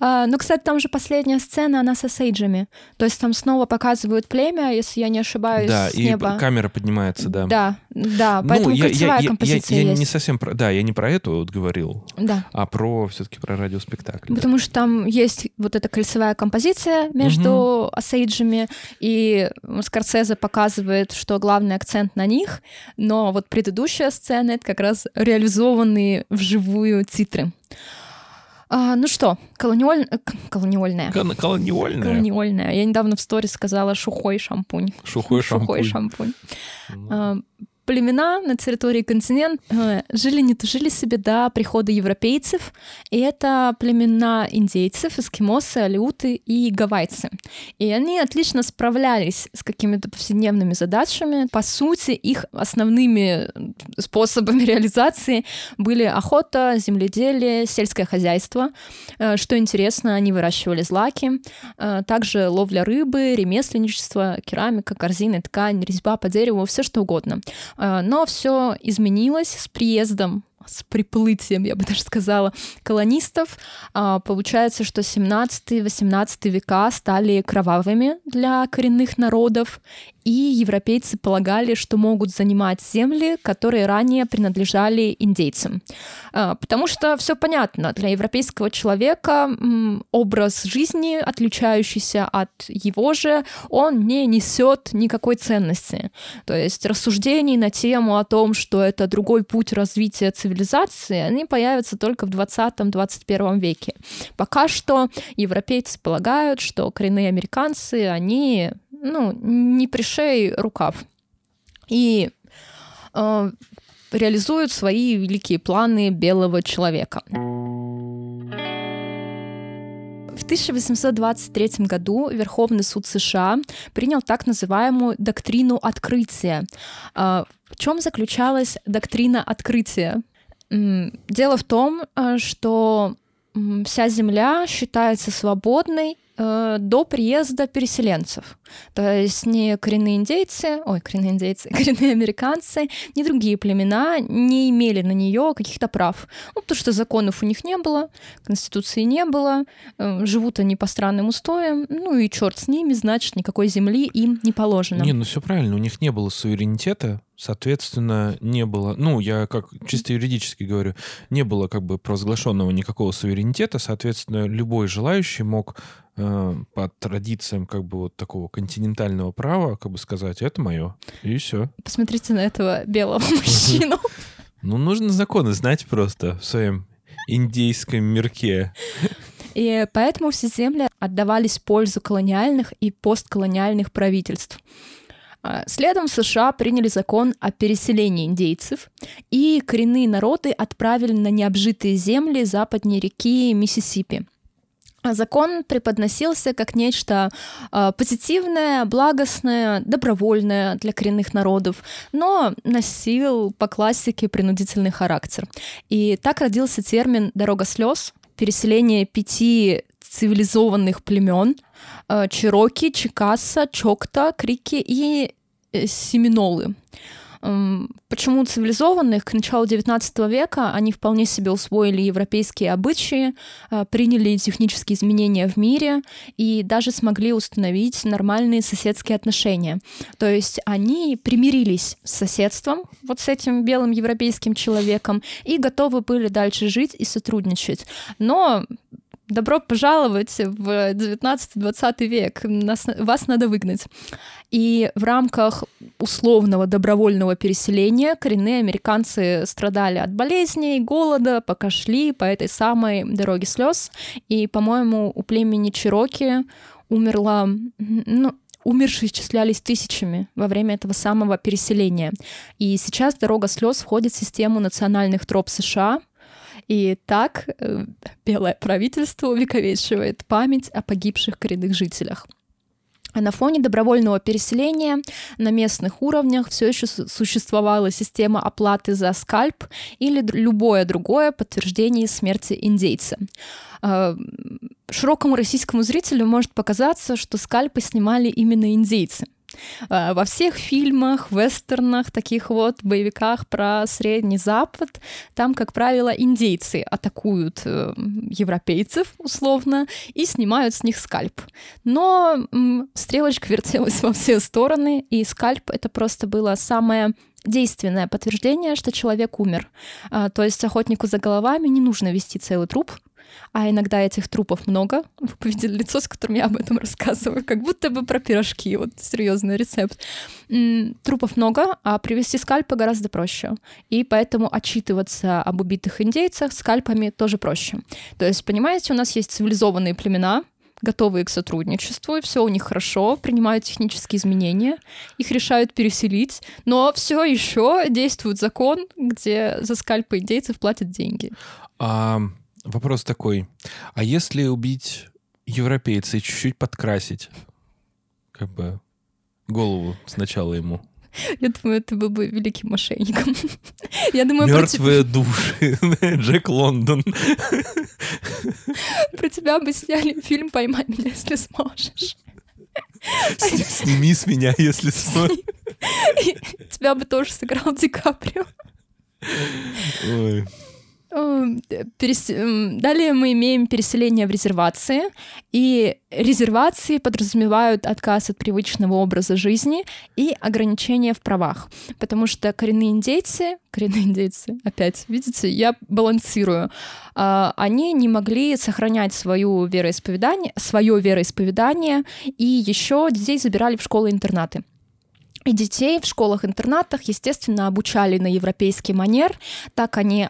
А, ну, кстати, там же последняя сцена, она со сейджами. То есть там снова показывают племя, если я не ошибаюсь, да, с неба. и камера поднимается, да. Да, да, ну, поэтому ну, кольцевая я, композиция я, я, есть. не совсем про... Да, я не про эту вот говорил, да. а про все-таки про радиоспектакль. Потому да. что там есть вот эта кольцевая композиция между угу. осейджами, и Скорсезе показывает, что главный акцент на них, но вот предыдущая сцена — это как раз реализованные вживую титры. А, ну что, колониаль... Э, колониальная. Кон- колониальная. Колониальная. Я недавно в сторис сказала шухой шампунь. Шухой шампунь. Шухой шампунь. Ну. А, племена на территории континента э, жили не тужили себе до прихода европейцев, и это племена индейцев, эскимосы, алиуты и гавайцы. И они отлично справлялись с какими-то повседневными задачами. По сути, их основными способами реализации были охота, земледелие, сельское хозяйство. Э, что интересно, они выращивали злаки, э, также ловля рыбы, ремесленничество, керамика, корзины, ткань, резьба по дереву, все что угодно. А, но все изменилось с приездом с приплытием, я бы даже сказала, колонистов. А, получается, что 17-18 века стали кровавыми для коренных народов, и европейцы полагали, что могут занимать земли, которые ранее принадлежали индейцам. А, потому что все понятно, для европейского человека образ жизни, отличающийся от его же, он не несет никакой ценности. То есть рассуждений на тему о том, что это другой путь развития цивилизации, они появятся только в 20-21 веке. Пока что европейцы полагают, что коренные американцы, они ну, не пришей рукав. И э, реализуют свои великие планы белого человека. В 1823 году Верховный суд США принял так называемую доктрину открытия. Э, в чем заключалась доктрина открытия? Дело в том, э, что вся земля считается свободной до приезда переселенцев. То есть ни коренные индейцы, ой, коренные индейцы, коренные американцы, ни другие племена не имели на нее каких-то прав. Ну, потому что законов у них не было, конституции не было, э, живут они по странным устоям, ну и черт с ними, значит, никакой земли им не положено. Не, ну все правильно, у них не было суверенитета, Соответственно, не было, ну, я как чисто юридически говорю, не было как бы провозглашенного никакого суверенитета, соответственно, любой желающий мог э, по традициям как бы вот такого континентального права как бы сказать, это мое, и все. Посмотрите на этого белого мужчину. Ну, нужно законы знать просто в своем индейском мирке. И поэтому все земли отдавались в пользу колониальных и постколониальных правительств. А, следом США приняли закон о переселении индейцев, и коренные народы отправили на необжитые земли западнее реки Миссисипи. Закон преподносился как нечто э, позитивное, благостное, добровольное для коренных народов, но носил по классике принудительный характер. И так родился термин «дорога слез», переселение пяти цивилизованных племен э, Чироки, Чикаса, Чокта, Крики и э, Семинолы. Почему цивилизованных? К началу XIX века они вполне себе усвоили европейские обычаи, а, приняли технические изменения в мире и даже смогли установить нормальные соседские отношения. То есть они примирились с соседством, вот с этим белым европейским человеком, и готовы были дальше жить и сотрудничать. Но добро пожаловать в 19-20 век, Нас, вас надо выгнать. И в рамках условного добровольного переселения коренные американцы страдали от болезней, голода, пока шли по этой самой дороге слез. И, по-моему, у племени Чироки умерла, ну, умершие исчислялись тысячами во время этого самого переселения. И сейчас дорога слез входит в систему национальных троп США, и так э, белое правительство увековечивает память о погибших коренных жителях. А на фоне добровольного переселения на местных уровнях все еще существовала система оплаты за скальп или любое другое подтверждение смерти индейца. А, широкому российскому зрителю может показаться, что скальпы снимали именно индейцы — во всех фильмах, вестернах, таких вот боевиках про Средний Запад, там, как правило, индейцы атакуют э, европейцев, условно, и снимают с них скальп. Но стрелочка вертелась во все стороны, и скальп — это просто было самое действенное подтверждение, что человек умер. А, то есть охотнику за головами не нужно вести целый труп, а иногда этих трупов много. Вы увидели лицо, с которым я об этом рассказываю, как будто бы про пирожки, вот серьезный рецепт. Трупов много, а привести скальпы гораздо проще. И поэтому отчитываться об убитых индейцах скальпами тоже проще. То есть, понимаете, у нас есть цивилизованные племена, готовые к сотрудничеству, и все у них хорошо, принимают технические изменения, их решают переселить, но все еще действует закон, где за скальпы индейцев платят деньги. А Вопрос такой. А если убить европейца и чуть-чуть подкрасить, как бы, голову сначала ему? Я думаю, это был бы великим мошенником. Я думаю, Мертвые про... души. Джек Лондон. Про тебя бы сняли фильм «Поймай меня, если сможешь». Сними с меня, если сможешь. Тебя бы тоже сыграл Ди Каприо. Ой. Эм, перес... Эм, далее мы имеем переселение в резервации, и резервации подразумевают отказ от привычного образа жизни и ограничения в правах, потому что коренные индейцы, коренные индейцы, опять, видите, я балансирую, а, они не могли сохранять свою вероисповедание, свое вероисповедание, и еще детей забирали в школы-интернаты. И детей в школах-интернатах, естественно, обучали на европейский манер. Так они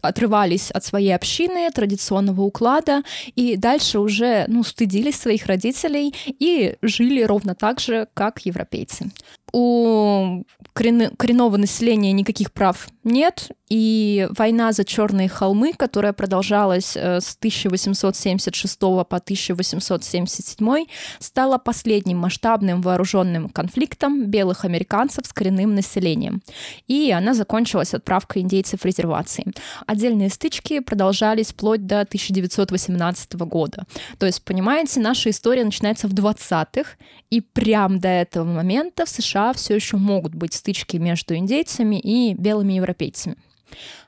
отрывались от своей общины, традиционного уклада, и дальше уже ну, стыдились своих родителей и жили ровно так же, как европейцы у коренного населения никаких прав нет, и война за черные холмы, которая продолжалась э, с 1876 по 1877, стала последним масштабным вооруженным конфликтом белых американцев с коренным населением. И она закончилась отправкой индейцев в резервации. Отдельные стычки продолжались вплоть до 1918 года. То есть, понимаете, наша история начинается в 20-х, и прям до этого момента в США все еще могут быть стычки между индейцами и белыми европейцами.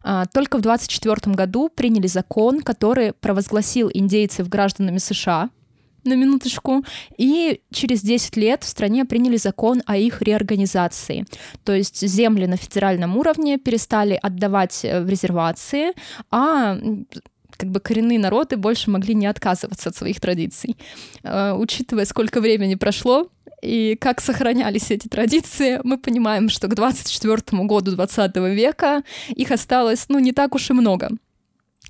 А, только в 1924 году приняли закон, который провозгласил индейцев гражданами США, на минуточку. И через 10 лет в стране приняли закон о их реорганизации. То есть земли на федеральном уровне перестали отдавать э, в резервации, а как бы коренные народы больше могли не отказываться от своих традиций. Э, учитывая, сколько времени прошло, и как сохранялись эти традиции, мы понимаем, что к 24 году 20 века их осталось, ну, не так уж и много.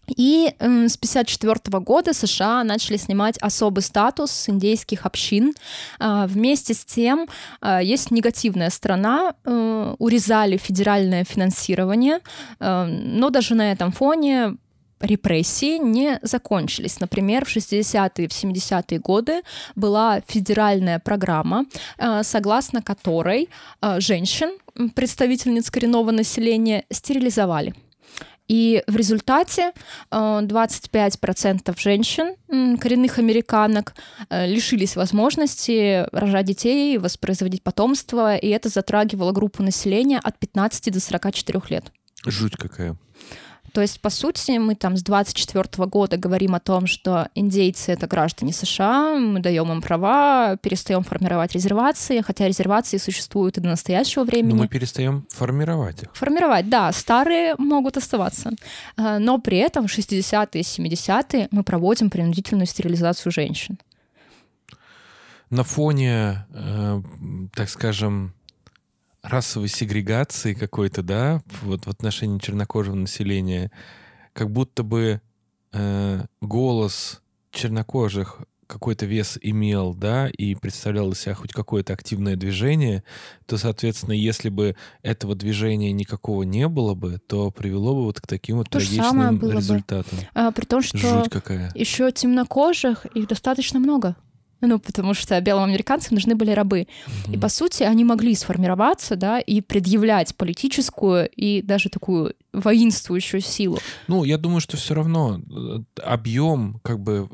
И э, с 1954 года США начали снимать особый статус индейских общин. Э, вместе с тем э, есть негативная сторона, э, урезали федеральное финансирование, э, но даже на этом фоне репрессии не закончились. Например, в 60-е, в 70-е годы была федеральная программа, э, согласно которой э, женщин, представительниц коренного населения, стерилизовали. И в результате 25% женщин, коренных американок, лишились возможности рожать детей, воспроизводить потомство, и это затрагивало группу населения от 15 до 44 лет. Жуть какая. То есть, по сути, мы там с 24 года говорим о том, что индейцы — это граждане США, мы даем им права, перестаем формировать резервации, хотя резервации существуют и до настоящего времени. Но мы перестаем формировать их. Формировать, да. Старые могут оставаться. А, но при этом в 60-е, 70-е мы проводим принудительную стерилизацию женщин. На фоне, э, так скажем, расовой сегрегации какой-то, да, вот в отношении чернокожего населения, как будто бы э, голос чернокожих какой-то вес имел, да, и представлял из себя хоть какое-то активное движение, то, соответственно, если бы этого движения никакого не было бы, то привело бы вот к таким вот то трагичным результатам. Бы. А, при том, что еще темнокожих их достаточно много. Ну, потому что белым американцам нужны были рабы. Mm-hmm. И, по сути, они могли сформироваться, да, и предъявлять политическую и даже такую воинствующую силу. Ну, я думаю, что все равно э, объем, как бы,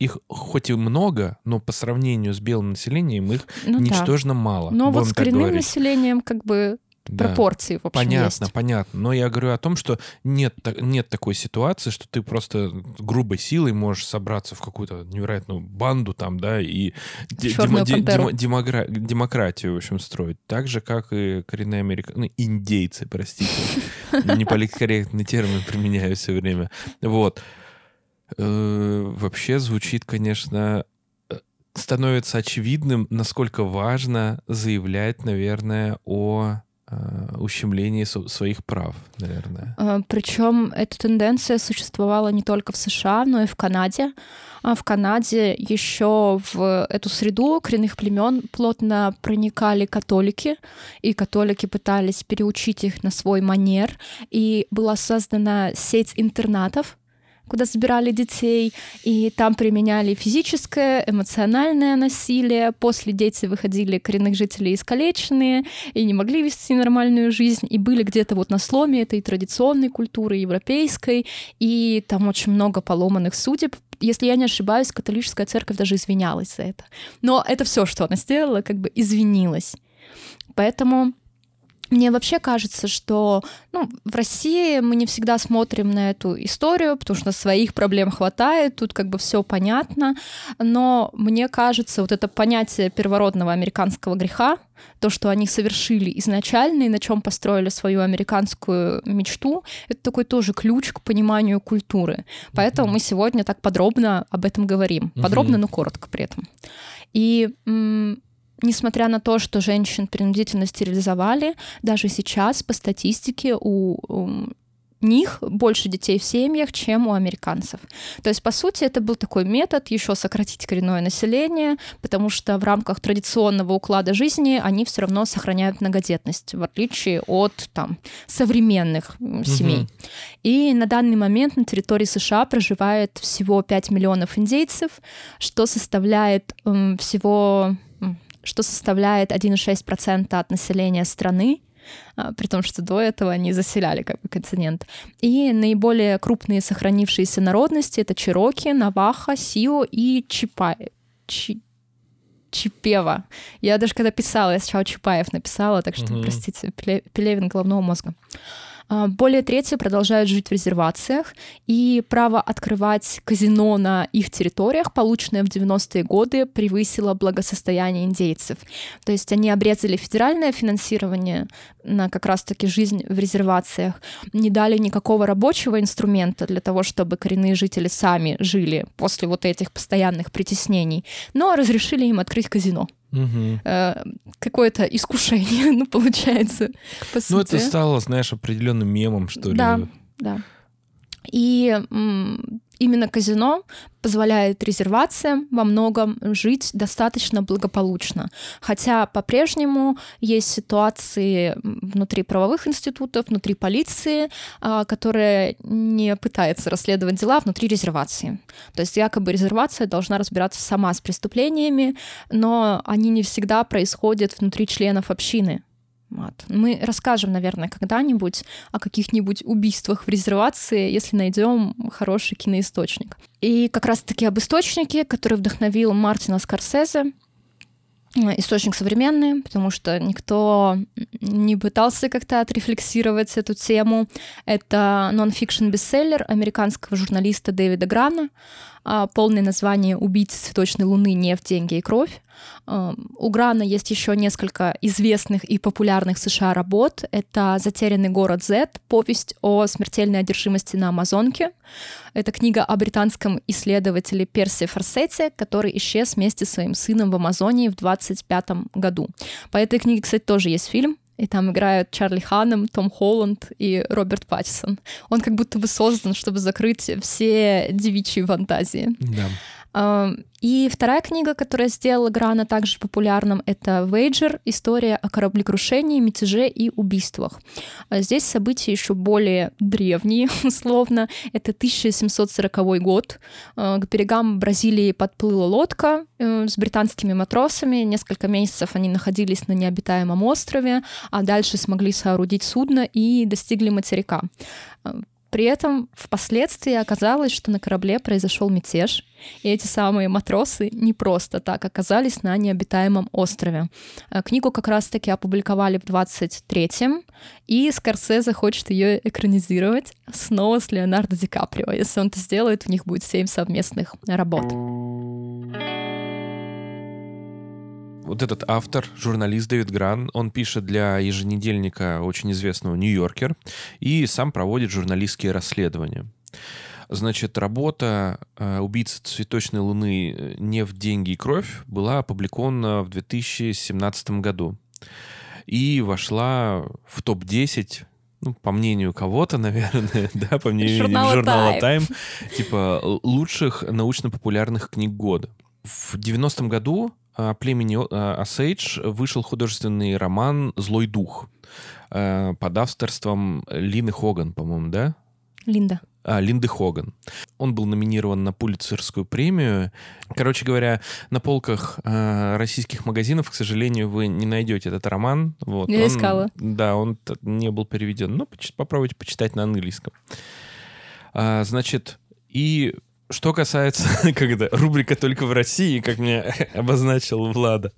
их хоть и много, но по сравнению с белым населением их ну, ничтожно да. мало. Но вот с коренным населением, как бы, да. пропорции, в общем, Понятно, есть. понятно. Но я говорю о том, что нет, нет такой ситуации, что ты просто грубой силой можешь собраться в какую-то невероятную банду там, да, и демо, демо, демогра, демократию, в общем, строить. Так же, как и коренные американцы, ну, индейцы, простите. Неполиткорректный термин применяю все время. Вот. Э, вообще звучит, конечно, э, становится очевидным, насколько важно заявлять, наверное, о ущемлении своих прав, наверное. Э, Причем эта тенденция существовала не только в США, но и в Канаде. А в Канаде еще в эту среду коренных племен плотно проникали католики, и католики пытались переучить их на свой манер, и была создана сеть интернатов, куда забирали детей, и там применяли физическое, эмоциональное насилие. После дети выходили коренных жителей искалеченные и не могли вести нормальную жизнь, и были где-то вот на сломе этой традиционной культуры европейской, и там очень много поломанных судеб, если я не ошибаюсь, католическая церковь даже извинялась за это. Но это все, что она сделала, как бы извинилась. Поэтому мне вообще кажется, что ну, в России мы не всегда смотрим на эту историю, потому что своих проблем хватает, тут как бы все понятно, но мне кажется, вот это понятие первородного американского греха, то, что они совершили изначально и на чем построили свою американскую мечту, это такой тоже ключ к пониманию культуры. Поэтому мы сегодня так подробно об этом говорим. Подробно, но коротко при этом. И несмотря на то, что женщин принудительно стерилизовали, даже сейчас по статистике у, у них больше детей в семьях, чем у американцев. То есть, по сути, это был такой метод еще сократить коренное население, потому что в рамках традиционного уклада жизни они все равно сохраняют многодетность, в отличие от там, современных семей. Угу. И на данный момент на территории США проживает всего 5 миллионов индейцев, что составляет э, всего что составляет 1,6% от населения страны, а, при том, что до этого они заселяли как бы континент. И наиболее крупные сохранившиеся народности — это Чироки, Наваха, Сио и Чипай. Чи... Чипева. Я даже когда писала, я сначала Чапаев написала, так что, угу. простите, Пелевин головного мозга. А, более трети продолжают жить в резервациях, и право открывать казино на их территориях, полученное в 90-е годы, превысило благосостояние индейцев. То есть они обрезали федеральное финансирование на как раз-таки жизнь в резервациях, не дали никакого рабочего инструмента для того, чтобы коренные жители сами жили после вот этих постоянных притеснений, но разрешили им открыть казино. Угу. Э, какое-то искушение, ну, получается, по сути. Ну, это стало, знаешь, определенным мемом, что ли. Да, да. И именно казино позволяет резервациям во многом жить достаточно благополучно. Хотя по-прежнему есть ситуации внутри правовых институтов, внутри полиции, а, которые не пытаются расследовать дела внутри резервации. То есть якобы резервация должна разбираться сама с преступлениями, но они не всегда происходят внутри членов общины. Вот. Мы расскажем, наверное, когда-нибудь о каких-нибудь убийствах в резервации, если найдем хороший киноисточник. И как раз-таки об источнике, который вдохновил Мартина Скорсезе, источник современный, потому что никто не пытался как-то отрефлексировать эту тему. Это нон-фикшн бестселлер американского журналиста Дэвида Грана. А, полное название «Убийцы цветочной луны. Нефть, деньги и кровь». А, у Грана есть еще несколько известных и популярных в США работ. Это «Затерянный город Z», повесть о смертельной одержимости на Амазонке. Это книга о британском исследователе Перси Форсете, который исчез вместе с своим сыном в Амазонии в 25 году. По этой книге, кстати, тоже есть фильм, и там играют Чарли Ханнем, Том Холланд и Роберт Паттисон. Он как будто бы создан, чтобы закрыть все девичьи фантазии. Да. И вторая книга, которая сделала Грана также популярным, это «Вейджер. История о кораблекрушении, мятеже и убийствах». А здесь события еще более древние, условно. Это 1740 год. А, к берегам Бразилии подплыла лодка э, с британскими матросами. Несколько месяцев они находились на необитаемом острове, а дальше смогли соорудить судно и достигли материка. При этом впоследствии оказалось, что на корабле произошел мятеж, и эти самые матросы не просто так оказались на необитаемом острове. Э, книгу как раз-таки опубликовали в 23-м, и Скорсезе хочет ее экранизировать снова с Леонардо Ди Каприо. Если он это сделает, у них будет семь совместных работ вот этот автор, журналист Дэвид Гран, он пишет для еженедельника очень известного «Нью-Йоркер» и сам проводит журналистские расследования. Значит, работа э, «Убийца цветочной луны. Нефть, деньги и кровь» была опубликована в 2017 году и вошла в топ-10 ну, по мнению кого-то, наверное, да, по мнению журнала, журнала Time, типа лучших научно-популярных книг года. В 90-м году племени Осейдж вышел художественный роман «Злой дух» э, под авторством Лины Хоган, по-моему, да? Линда. А, Линды Хоган. Он был номинирован на Пулицерскую премию. Короче говоря, на полках э, российских магазинов, к сожалению, вы не найдете этот роман. Вот. Я он, искала. Да, он не был переведен. Но попробуйте почитать на английском. А, значит, и что касается, когда рубрика «Только в России», как мне обозначил Влада,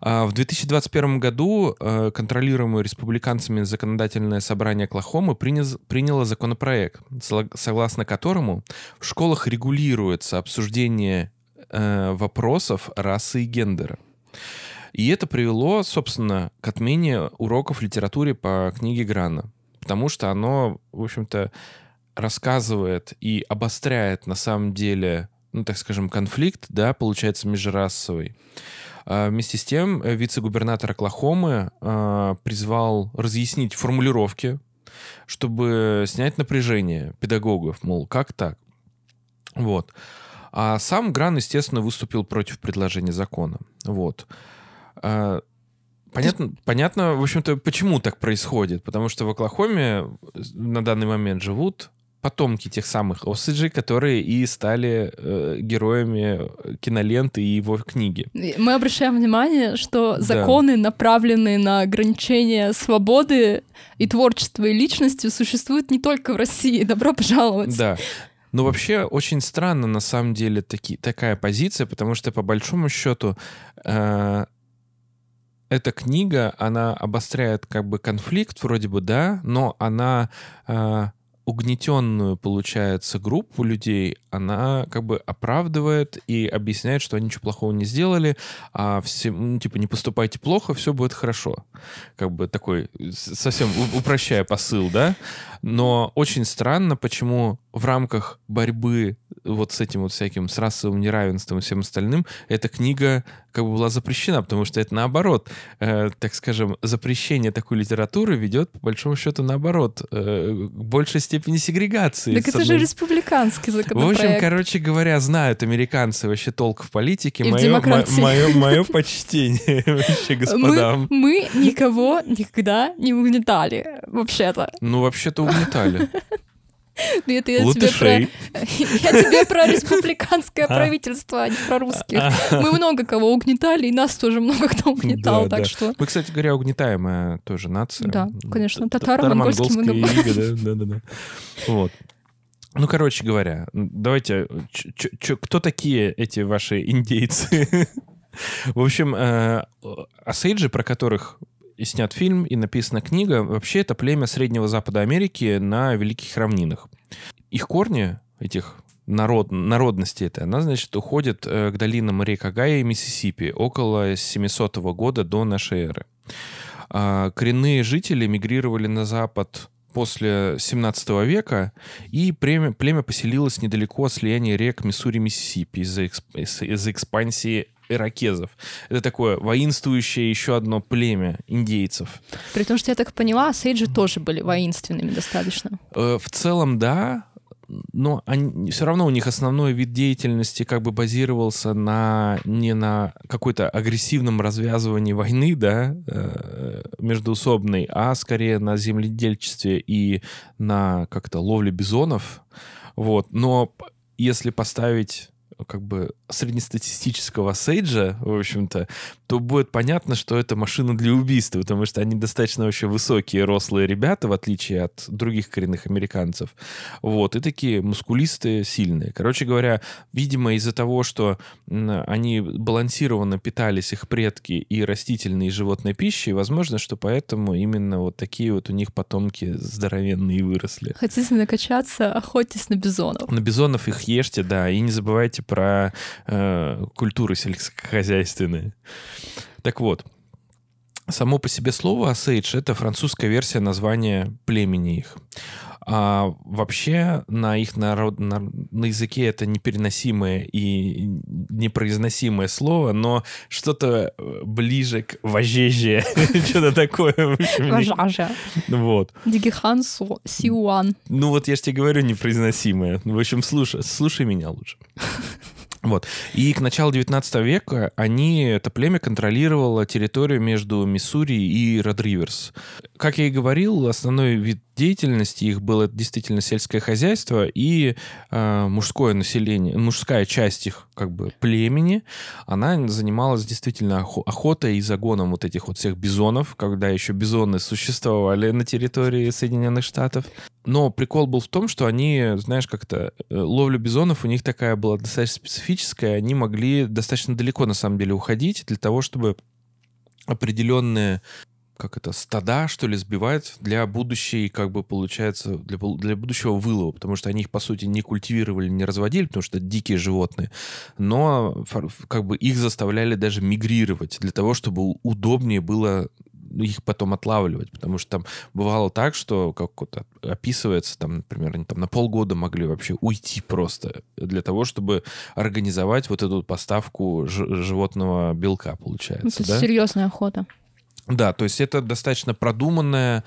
а, в 2021 году э, контролируемое республиканцами законодательное собрание Оклахомы приняло законопроект, согласно которому в школах регулируется обсуждение э, вопросов расы и гендера. И это привело, собственно, к отмене уроков литературе по книге Грана, потому что оно, в общем-то, рассказывает и обостряет на самом деле, ну, так скажем, конфликт, да, получается, межрасовый. А вместе с тем э, вице-губернатор Оклахомы а, призвал разъяснить формулировки, чтобы снять напряжение педагогов, мол, как так? Вот. А сам Гран, естественно, выступил против предложения закона. Вот. А, Понятно, понятно, в общем-то, почему так происходит. Потому что в Оклахоме на данный момент живут потомки тех самых Осиджей, которые и стали э, героями киноленты и его книги. Мы обращаем внимание, что законы, да. направленные на ограничение свободы и творчества и личности, существуют не только в России. Добро пожаловать. Да. Но вообще очень странно на самом деле таки, такая позиция, потому что по большому счету э, эта книга, она обостряет как бы конфликт вроде бы, да, но она э, угнетенную, получается, группу людей, она как бы оправдывает и объясняет, что они ничего плохого не сделали, а все, ну, типа, не поступайте плохо, все будет хорошо. Как бы такой, совсем упрощая посыл, да? Но очень странно, почему в рамках борьбы вот с этим вот всяким, с расовым неравенством и всем остальным, эта книга как бы была запрещена, потому что это наоборот, э, так скажем, запрещение такой литературы ведет, по большому счету, наоборот, э, к большей степени сегрегации. Так это одной... же республиканский законопроект. Общем, короче говоря, знают американцы вообще толк в политике. И мое, в мое, мое почтение вообще господам. Мы, мы никого никогда не угнетали, вообще-то. Ну, вообще-то угнетали. Ну, это я тебе про... Я тебе про республиканское а. правительство, а не про русских. А. Мы много кого угнетали, и нас тоже много кто угнетал, так что... Мы, кстати говоря, угнетаемая тоже нация. Да, конечно, татаро-монгольский иго, да, да, да. Вот. Ну, короче говоря, давайте, кто такие эти ваши индейцы? В общем, э, асейджи, про которых и снят фильм, и написана книга. Вообще это племя Среднего Запада Америки на Великих Равнинах. Их корни, этих народ, народности это, она, значит, уходит э, к долинам рек Агая и Миссисипи около 700 года до нашей эры. А коренные жители мигрировали на запад после 17 века, и племя, племя поселилось недалеко от слияния рек Миссури-Миссисипи из-за эксп, из, из экспансии иракезов. Это такое воинствующее еще одно племя индейцев. При том, что я так поняла, сейджи тоже были воинственными достаточно. Э, в целом, да, но они, все равно у них основной вид деятельности как бы базировался на не на какой-то агрессивном развязывании войны, да, э, междуусобной, а скорее на земледельчестве и на как-то ловле бизонов. Вот. Но если поставить как бы среднестатистического сейджа, в общем-то, то будет понятно, что это машина для убийства, потому что они достаточно вообще высокие, рослые ребята, в отличие от других коренных американцев. Вот, и такие мускулистые, сильные. Короче говоря, видимо, из-за того, что они балансированно питались, их предки, и растительной, и животной пищей, возможно, что поэтому именно вот такие вот у них потомки здоровенные выросли. Хотите накачаться, охотьтесь на бизонов. На бизонов их ешьте, да, и не забывайте про э, культуры сельскохозяйственные. Так вот, само по себе слово «осейдж» — это французская версия названия племени их. А вообще на их народ, на, на языке это непереносимое и непроизносимое слово, но что-то э, ближе к вожеже, что-то такое. Вожажа. Вот. Дигихан Сиуан. Ну вот я же тебе говорю непроизносимое. В общем, слушай, слушай меня лучше. Вот. И к началу 19 века они, это племя контролировало территорию между Миссури и Род-Риверс. Как я и говорил, основной вид деятельности их было действительно сельское хозяйство и э, мужское население, мужская часть их как бы племени, она занималась действительно охотой и загоном вот этих вот всех бизонов, когда еще бизоны существовали на территории Соединенных Штатов. Но прикол был в том, что они, знаешь, как-то э, ловля бизонов у них такая была достаточно специфическая, они могли достаточно далеко на самом деле уходить для того, чтобы определенные как это, стада, что ли, сбивать для будущей, как бы, получается, для, для будущего вылова, потому что они их, по сути, не культивировали, не разводили, потому что это дикие животные, но как бы их заставляли даже мигрировать для того, чтобы удобнее было их потом отлавливать, потому что там бывало так, что как вот описывается, там, например, они там на полгода могли вообще уйти просто для того, чтобы организовать вот эту поставку животного белка, получается. Это да? серьезная охота. Да, то есть это достаточно продуманная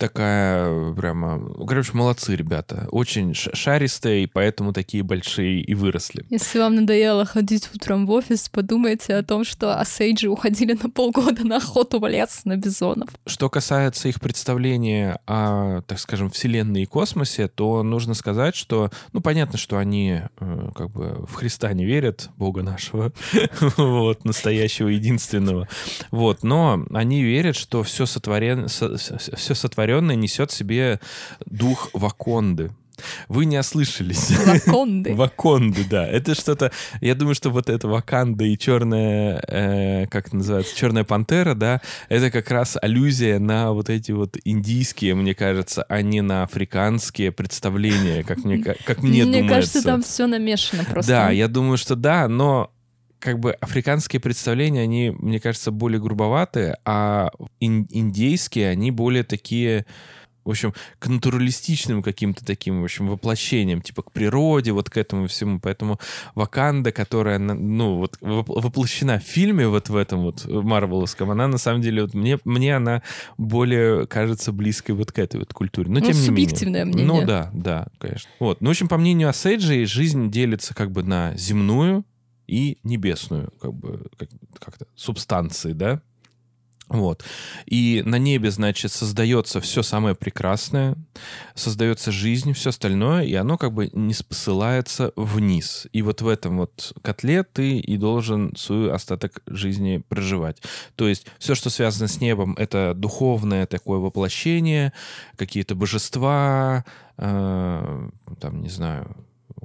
такая прямо... Короче, молодцы ребята. Очень шаристые, и поэтому такие большие и выросли. Если вам надоело ходить утром в офис, подумайте о том, что осейджи уходили на полгода на охоту в лес на бизонов. Что касается их представления о, так скажем, Вселенной и космосе, то нужно сказать, что, ну, понятно, что они э, как бы в Христа не верят, Бога нашего, вот, настоящего, единственного. Вот, но они верят, что все, сотворен... все сотворенное несет в себе дух Ваконды. Вы не ослышались. Ваконды. Ваконды, да. Это что-то... Я думаю, что вот это Ваканда и черная... Э, как это называется? Черная пантера, да, это как раз аллюзия на вот эти вот индийские, мне кажется, а не на африканские представления, как мне, как мне, мне думается. Мне кажется, там все намешано просто. Да, я думаю, что да, но как бы африканские представления, они, мне кажется, более грубоватые, а ин- индейские, они более такие в общем, к натуралистичным каким-то таким, в общем, воплощением, типа к природе, вот к этому всему. Поэтому Ваканда, которая, ну, вот воплощена в фильме вот в этом вот Марвеловском, она на самом деле, вот мне, мне она более кажется близкой вот к этой вот культуре. Но ну, тем не субъективное менее. мнение. Ну да, да, конечно. Вот. Ну, в общем, по мнению Асейджи, жизнь делится как бы на земную и небесную, как бы, как, как-то, субстанции, да? Вот. И на небе, значит, создается все самое прекрасное, создается жизнь, все остальное, и оно как бы не спосылается вниз. И вот в этом вот котле ты и должен свой остаток жизни проживать. То есть все, что связано с небом, это духовное такое воплощение, какие-то божества, э, там, не знаю,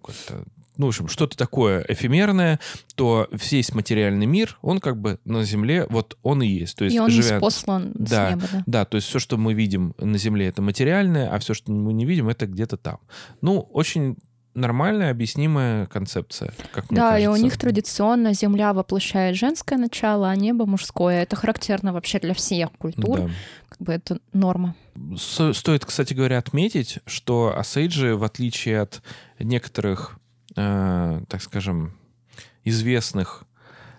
как-то ну, в общем, что-то такое эфемерное, то весь материальный мир, он как бы на Земле, вот он и есть. То есть, и он живя... послан да, с неба, да? Да, то есть все, что мы видим на Земле, это материальное, а все, что мы не видим, это где-то там. Ну, очень нормальная, объяснимая концепция, как мне Да, кажется. и у них традиционно Земля воплощает женское начало, а небо мужское. Это характерно вообще для всех культур. Да. Как бы это норма. Стоит, кстати говоря, отметить, что Асейджи, в отличие от некоторых э, так скажем, известных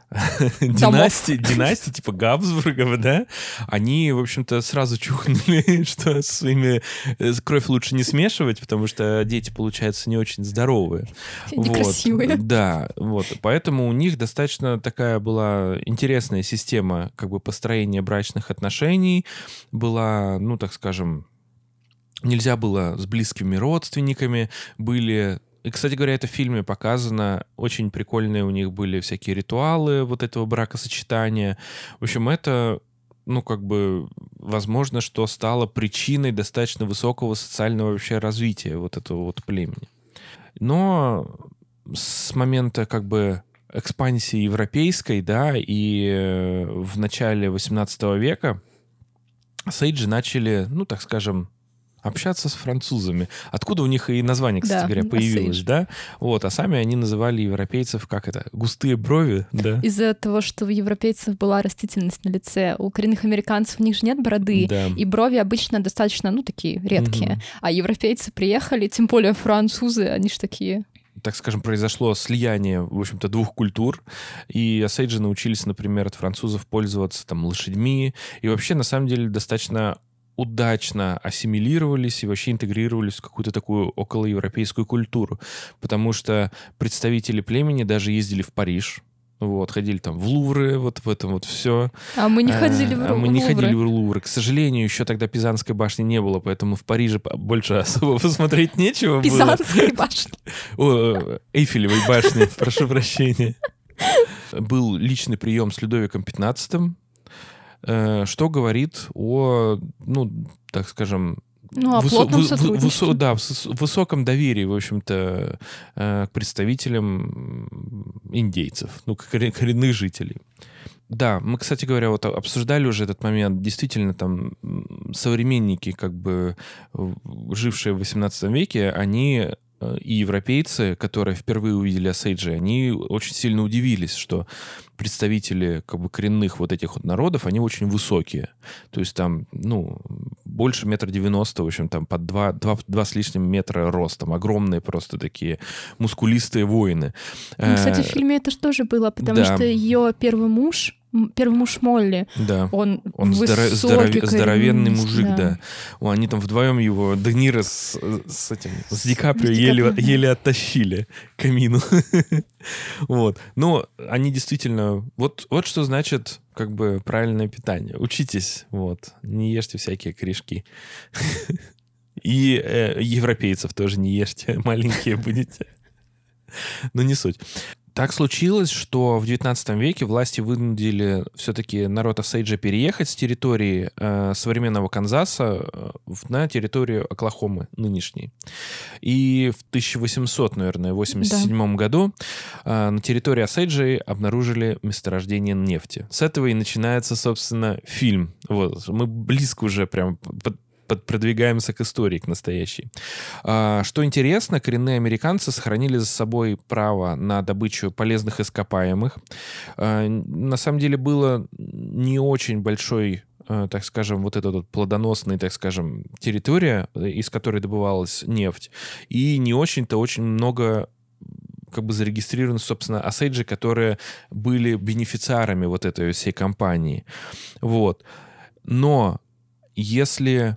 династий, династий типа Габсбургов, да, они, в общем-то, сразу чухнули, что своими э, кровь лучше не смешивать, потому что дети, получаются, не очень здоровые. Некрасивые. Вот, да, вот. Поэтому у них достаточно такая была интересная система как бы построения брачных отношений. Была, ну, так скажем, нельзя было с близкими родственниками, были и, кстати говоря, это в фильме показано. Очень прикольные у них были всякие ритуалы вот этого бракосочетания. В общем, это ну, как бы, возможно, что стало причиной достаточно высокого социального вообще развития вот этого вот племени. Но с момента, как бы, экспансии европейской, да, и э, в начале 18 века сейджи начали, ну, так скажем, общаться с французами. Откуда у них и название, кстати да, говоря, появилось, да? Вот, а сами они называли европейцев, как это, густые брови, да? Из-за того, что у европейцев была растительность на лице, у коренных американцев у них же нет бороды, да. и брови обычно достаточно, ну, такие редкие. Угу. А европейцы приехали, тем более французы, они же такие так скажем, произошло слияние, в общем-то, двух культур, и осейджи научились, например, от французов пользоваться там лошадьми, и вообще, на самом деле, достаточно удачно ассимилировались и вообще интегрировались в какую-то такую околоевропейскую культуру. Потому что представители племени даже ездили в Париж, вот, ходили там в Лувры, вот в этом вот все. А мы не э, ходили в Лувры. А мы не ходили в Лувры. К сожалению, еще тогда Пизанской башни не было, поэтому в Париже больше особо посмотреть нечего Пизанской башни. О, Эйфелевой башни, прошу прощения. Был личный прием с Людовиком XV, что говорит о, ну, так скажем, ну, о высо- плотном высо- да, высоком доверии, в общем-то, э, к представителям индейцев, ну, коренных жителей. Да, мы, кстати говоря, вот обсуждали уже этот момент. Действительно, там современники, как бы жившие в 18 веке, они Э, и европейцы, которые впервые увидели Осейджи, они очень сильно удивились, что представители как бы коренных вот этих вот народов, они очень высокие. То есть там, ну, больше метра девяносто, в общем, там под два, два, два с лишним метра ростом. Огромные просто такие мускулистые воины. Ну, кстати, в э, фильме это же тоже было, потому да. что ее первый муж первый муж Молли. Да. Он, он высокий, здоров, здоровенный мужик, да. да. О, они там вдвоем его Де Ниро с, с этим с Ди Каприо, с еле, да. еле оттащили к камину. вот. Но они действительно... Вот, вот что значит как бы правильное питание. Учитесь, вот. Не ешьте всякие корешки. И э, европейцев тоже не ешьте, маленькие будете. Но не суть. Так случилось, что в XIX веке власти вынудили все-таки народ Осейджа переехать с территории э, современного Канзаса э, на территорию Оклахомы нынешней. И в 1800, наверное, 87 да. году э, на территории Осейджи обнаружили месторождение нефти. С этого и начинается, собственно, фильм. Вот. Мы близко уже прям под, продвигаемся к истории, к настоящей. А, что интересно, коренные американцы сохранили за собой право на добычу полезных ископаемых. А, на самом деле было не очень большой э, так скажем, вот эта вот плодоносная, так скажем, территория, из которой добывалась нефть, и не очень-то очень много как бы зарегистрированы, собственно, осейджи, которые были бенефициарами вот этой всей компании. Вот. Но если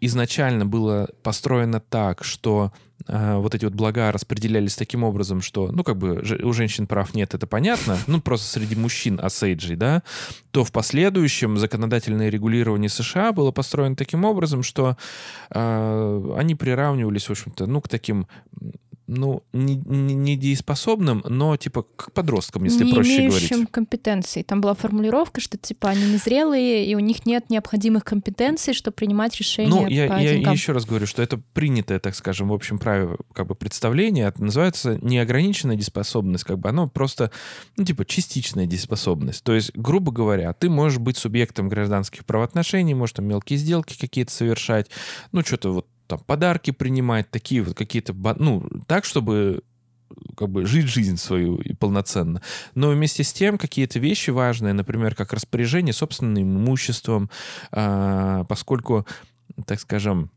изначально было построено так, что э, вот эти вот блага распределялись таким образом, что, ну, как бы у женщин прав нет, это понятно, ну, просто среди мужчин осейджей, да, то в последующем законодательное регулирование США было построено таким образом, что э, они приравнивались, в общем-то, ну, к таким ну, не, не, не дееспособным, но типа к подросткам, если не проще говорить. Не компетенций. Там была формулировка, что типа они незрелые, и у них нет необходимых компетенций, чтобы принимать решения Ну, я, по я, я еще раз говорю, что это принятое, так скажем, в общем праве как бы представление, это называется неограниченная дееспособность, как бы оно просто, ну, типа частичная дееспособность. То есть, грубо говоря, ты можешь быть субъектом гражданских правоотношений, можешь там мелкие сделки какие-то совершать, ну, что-то вот там подарки принимать, такие вот какие-то, ну, так, чтобы как бы жить жизнь свою и полноценно. Но вместе с тем какие-то вещи важные, например, как распоряжение собственным имуществом, э, поскольку, так скажем,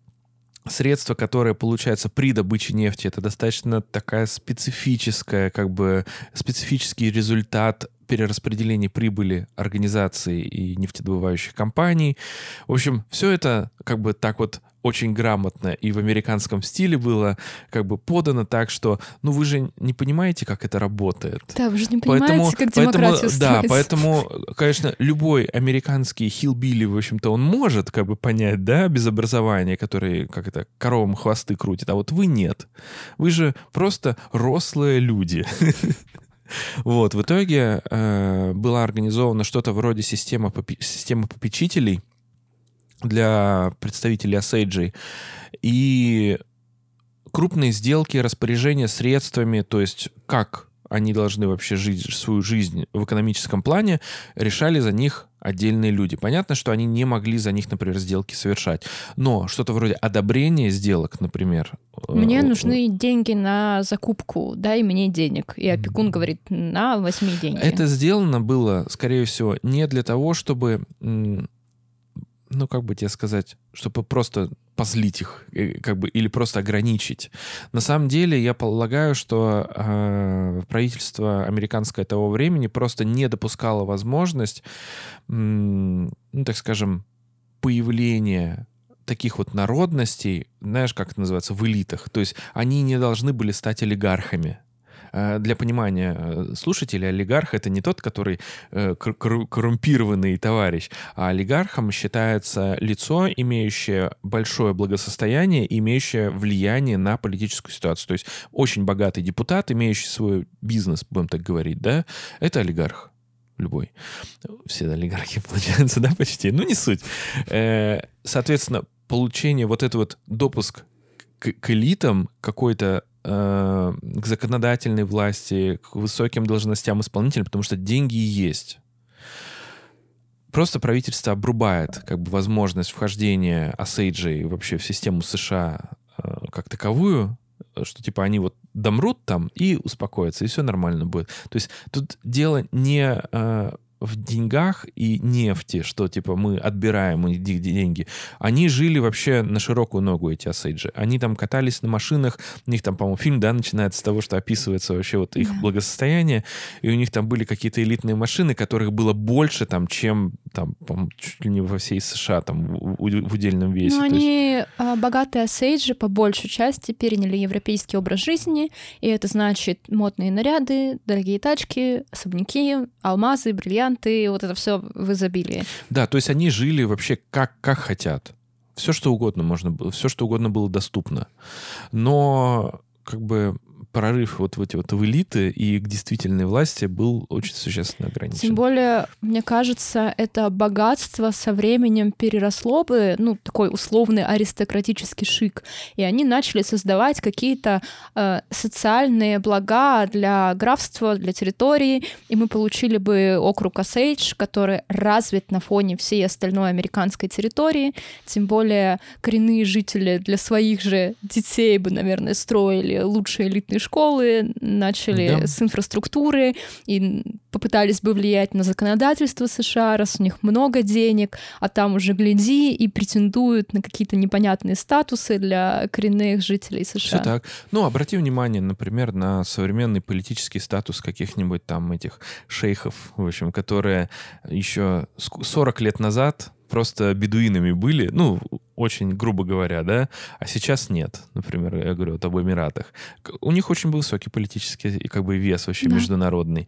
средства, которые получаются при добыче нефти, это достаточно такая специфическая, как бы специфический результат перераспределения прибыли организаций и нефтедобывающих компаний. В общем, все это как бы так вот очень грамотно и в американском стиле было как бы подано так, что, ну, вы же не понимаете, как это работает. Да, вы же не понимаете, поэтому, как демократия поэтому, Да, поэтому, конечно, любой американский хилбили, в общем-то, он может как бы понять, да, без образования, который, как это, коровам хвосты крутит, а вот вы нет. Вы же просто рослые люди. Вот, в итоге э, было организовано что-то вроде системы, системы попечителей, для представителей Осейджей. И крупные сделки, распоряжение средствами, то есть как они должны вообще жить свою жизнь в экономическом плане, решали за них отдельные люди. Понятно, что они не могли за них, например, сделки совершать. Но что-то вроде одобрения сделок, например. Э, мне нужны деньги на закупку, дай мне денег. И опекун говорит, на, возьми деньги. Это сделано было, скорее всего, не для того, чтобы ну, как бы тебе сказать, чтобы просто позлить их, э, как бы, или просто ограничить. На самом деле, я полагаю, что э, правительство американское того времени просто не допускало возможность, ну, так скажем, появления таких вот народностей, знаешь, как это называется, в элитах. То есть они не должны были стать олигархами. Э, для понимания э, слушателя, олигарх — это не тот, который э, коррумпированный товарищ, а олигархом считается лицо, имеющее большое благосостояние, имеющее влияние на политическую ситуацию. То есть очень богатый депутат, имеющий свой бизнес, будем так говорить, да, это олигарх любой. Все олигархи, получается, да, почти? Ну, не суть. Соответственно, получение вот этого вот допуск к элитам какой-то Э, к законодательной власти, к высоким должностям исполнителям, потому что деньги есть. Просто правительство обрубает как бы возможность вхождения Осейджей вообще в систему США э, как таковую, что типа они вот домрут там и успокоятся, и все нормально будет. То есть тут дело не э, в деньгах и нефти, что типа мы отбираем у них деньги. Они жили вообще на широкую ногу, эти осейджи. Они там катались на машинах, у них там, по-моему, фильм, да, начинается с того, что описывается вообще вот их да. благосостояние, и у них там были какие-то элитные машины, которых было больше там, чем там, по чуть ли не во всей США, там, в, в удельном весе. Ну, они есть... А, богатые осейджи по большей части переняли европейский образ жизни, и это значит модные наряды, дорогие тачки, особняки, алмазы, бриллианты, варианты, вот это все в изобилии. Да, то есть они жили вообще как, как хотят. Все, что угодно можно было, все, что угодно было доступно. Но как бы прорыв вот в эти вот в элиты и к действительной власти был очень существенно ограничен. Тем более, мне кажется, это богатство со временем переросло бы, ну, такой условный аристократический шик, и они начали создавать какие-то э, социальные блага для графства, для территории, и мы получили бы округ Осейдж, который развит на фоне всей остальной американской территории, тем более коренные жители для своих же детей бы, наверное, строили лучшие элитные школы, начали да. с инфраструктуры и попытались бы влиять на законодательство США, раз у них много денег, а там уже гляди и претендуют на какие-то непонятные статусы для коренных жителей США. Все так. Ну, обрати внимание, например, на современный политический статус каких-нибудь там этих шейхов, в общем, которые еще 40 лет назад просто бедуинами были, ну, очень грубо говоря, да, а сейчас нет, например, я говорю вот об Эмиратах. У них очень высокий политический и как бы вес вообще да. международный,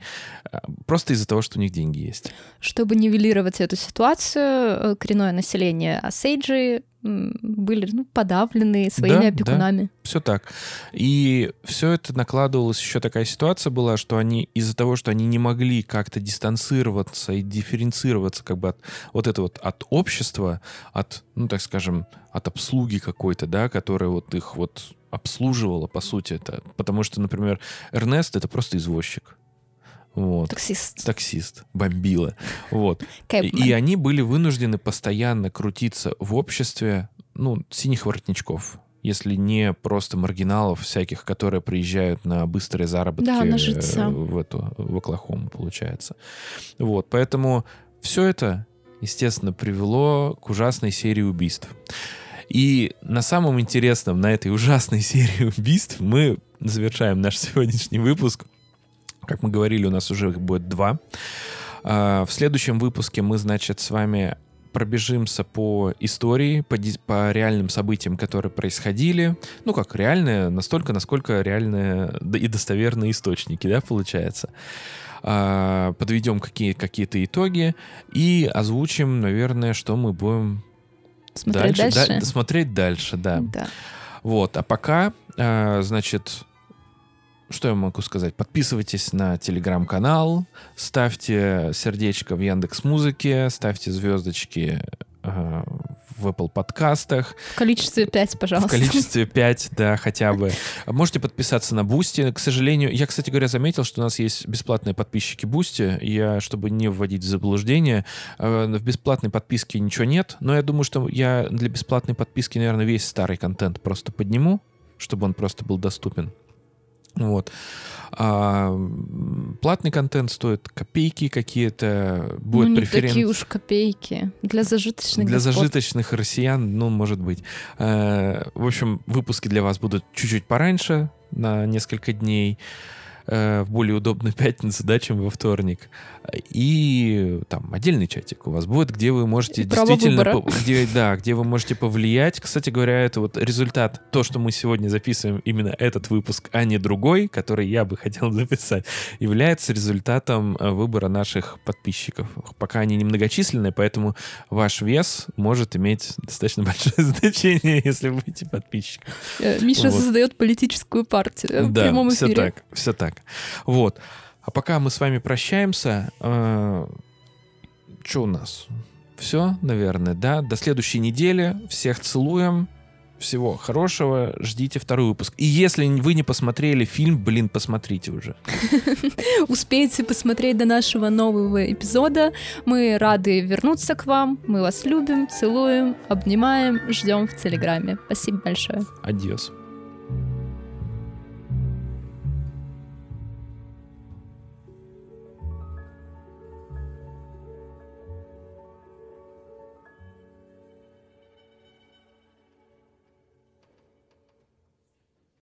а, просто из-за того, что у них деньги есть. Чтобы нивелировать эту ситуацию, э, коренное население Осейджи были ну, подавлены своими да, опекунами. Да, все так. И все это накладывалось, еще такая ситуация была, что они из-за того, что они не могли как-то дистанцироваться и дифференцироваться как бы от вот это вот от общества, от, ну так скажем, от обслуги какой-то, да, которая вот их вот обслуживала, по сути, это. Потому что, например, Эрнест — это просто извозчик. Вот. Таксист. Таксист. Бомбила. Вот. И они были вынуждены постоянно крутиться в обществе, ну, синих воротничков если не просто маргиналов всяких, которые приезжают на быстрые заработки да, на э, в эту в Оклахому, получается. Вот, поэтому все это, естественно, привело к ужасной серии убийств. И на самом интересном на этой ужасной серии убийств мы завершаем наш сегодняшний выпуск как мы говорили, у нас уже их будет два. А, в следующем выпуске мы, значит, с вами пробежимся по истории, по, по реальным событиям, которые происходили. Ну, как реальные, настолько, насколько реальные и достоверные источники, да, получается. А, подведем какие, какие-то итоги и озвучим, наверное, что мы будем смотреть дальше. дальше? Да, смотреть дальше, да. да. Вот, а пока, а, значит, что я могу сказать? Подписывайтесь на телеграм-канал, ставьте сердечко в Яндекс Музыке, ставьте звездочки э, в Apple подкастах. В количестве 5, пожалуйста. В количестве 5, да, хотя бы. Можете подписаться на Boosty. К сожалению, я, кстати говоря, заметил, что у нас есть бесплатные подписчики Boosty. Я, чтобы не вводить в заблуждение, э, в бесплатной подписке ничего нет, но я думаю, что я для бесплатной подписки, наверное, весь старый контент просто подниму, чтобы он просто был доступен. Вот. А, платный контент стоит копейки какие-то, будет ну, не преферен... такие уж копейки. Для зажиточных Для господ. зажиточных россиян, ну, может быть. А, в общем, выпуски для вас будут чуть-чуть пораньше, на несколько дней. Э, в более удобную пятницу, да, чем во вторник. И там отдельный чатик у вас будет, где вы можете Право действительно... По, где, да, где вы можете повлиять. Кстати говоря, это вот результат, то, что мы сегодня записываем именно этот выпуск, а не другой, который я бы хотел записать, является результатом э, выбора наших подписчиков. Пока они немногочисленные, поэтому ваш вес может иметь достаточно большое значение, если вы будете подписчиком. Э, Миша вот. создает политическую партию в да, прямом эфире. все так, все так. Вот. А пока мы с вами прощаемся, э, что у нас? Все, наверное, да. До следующей недели. Всех целуем. Всего хорошего. Ждите второй выпуск. И если вы не посмотрели фильм, блин, посмотрите уже. Успейте посмотреть до нашего нового эпизода. Мы рады вернуться к вам. Мы вас любим, целуем, обнимаем, ждем в Телеграме. Спасибо большое. Адьос.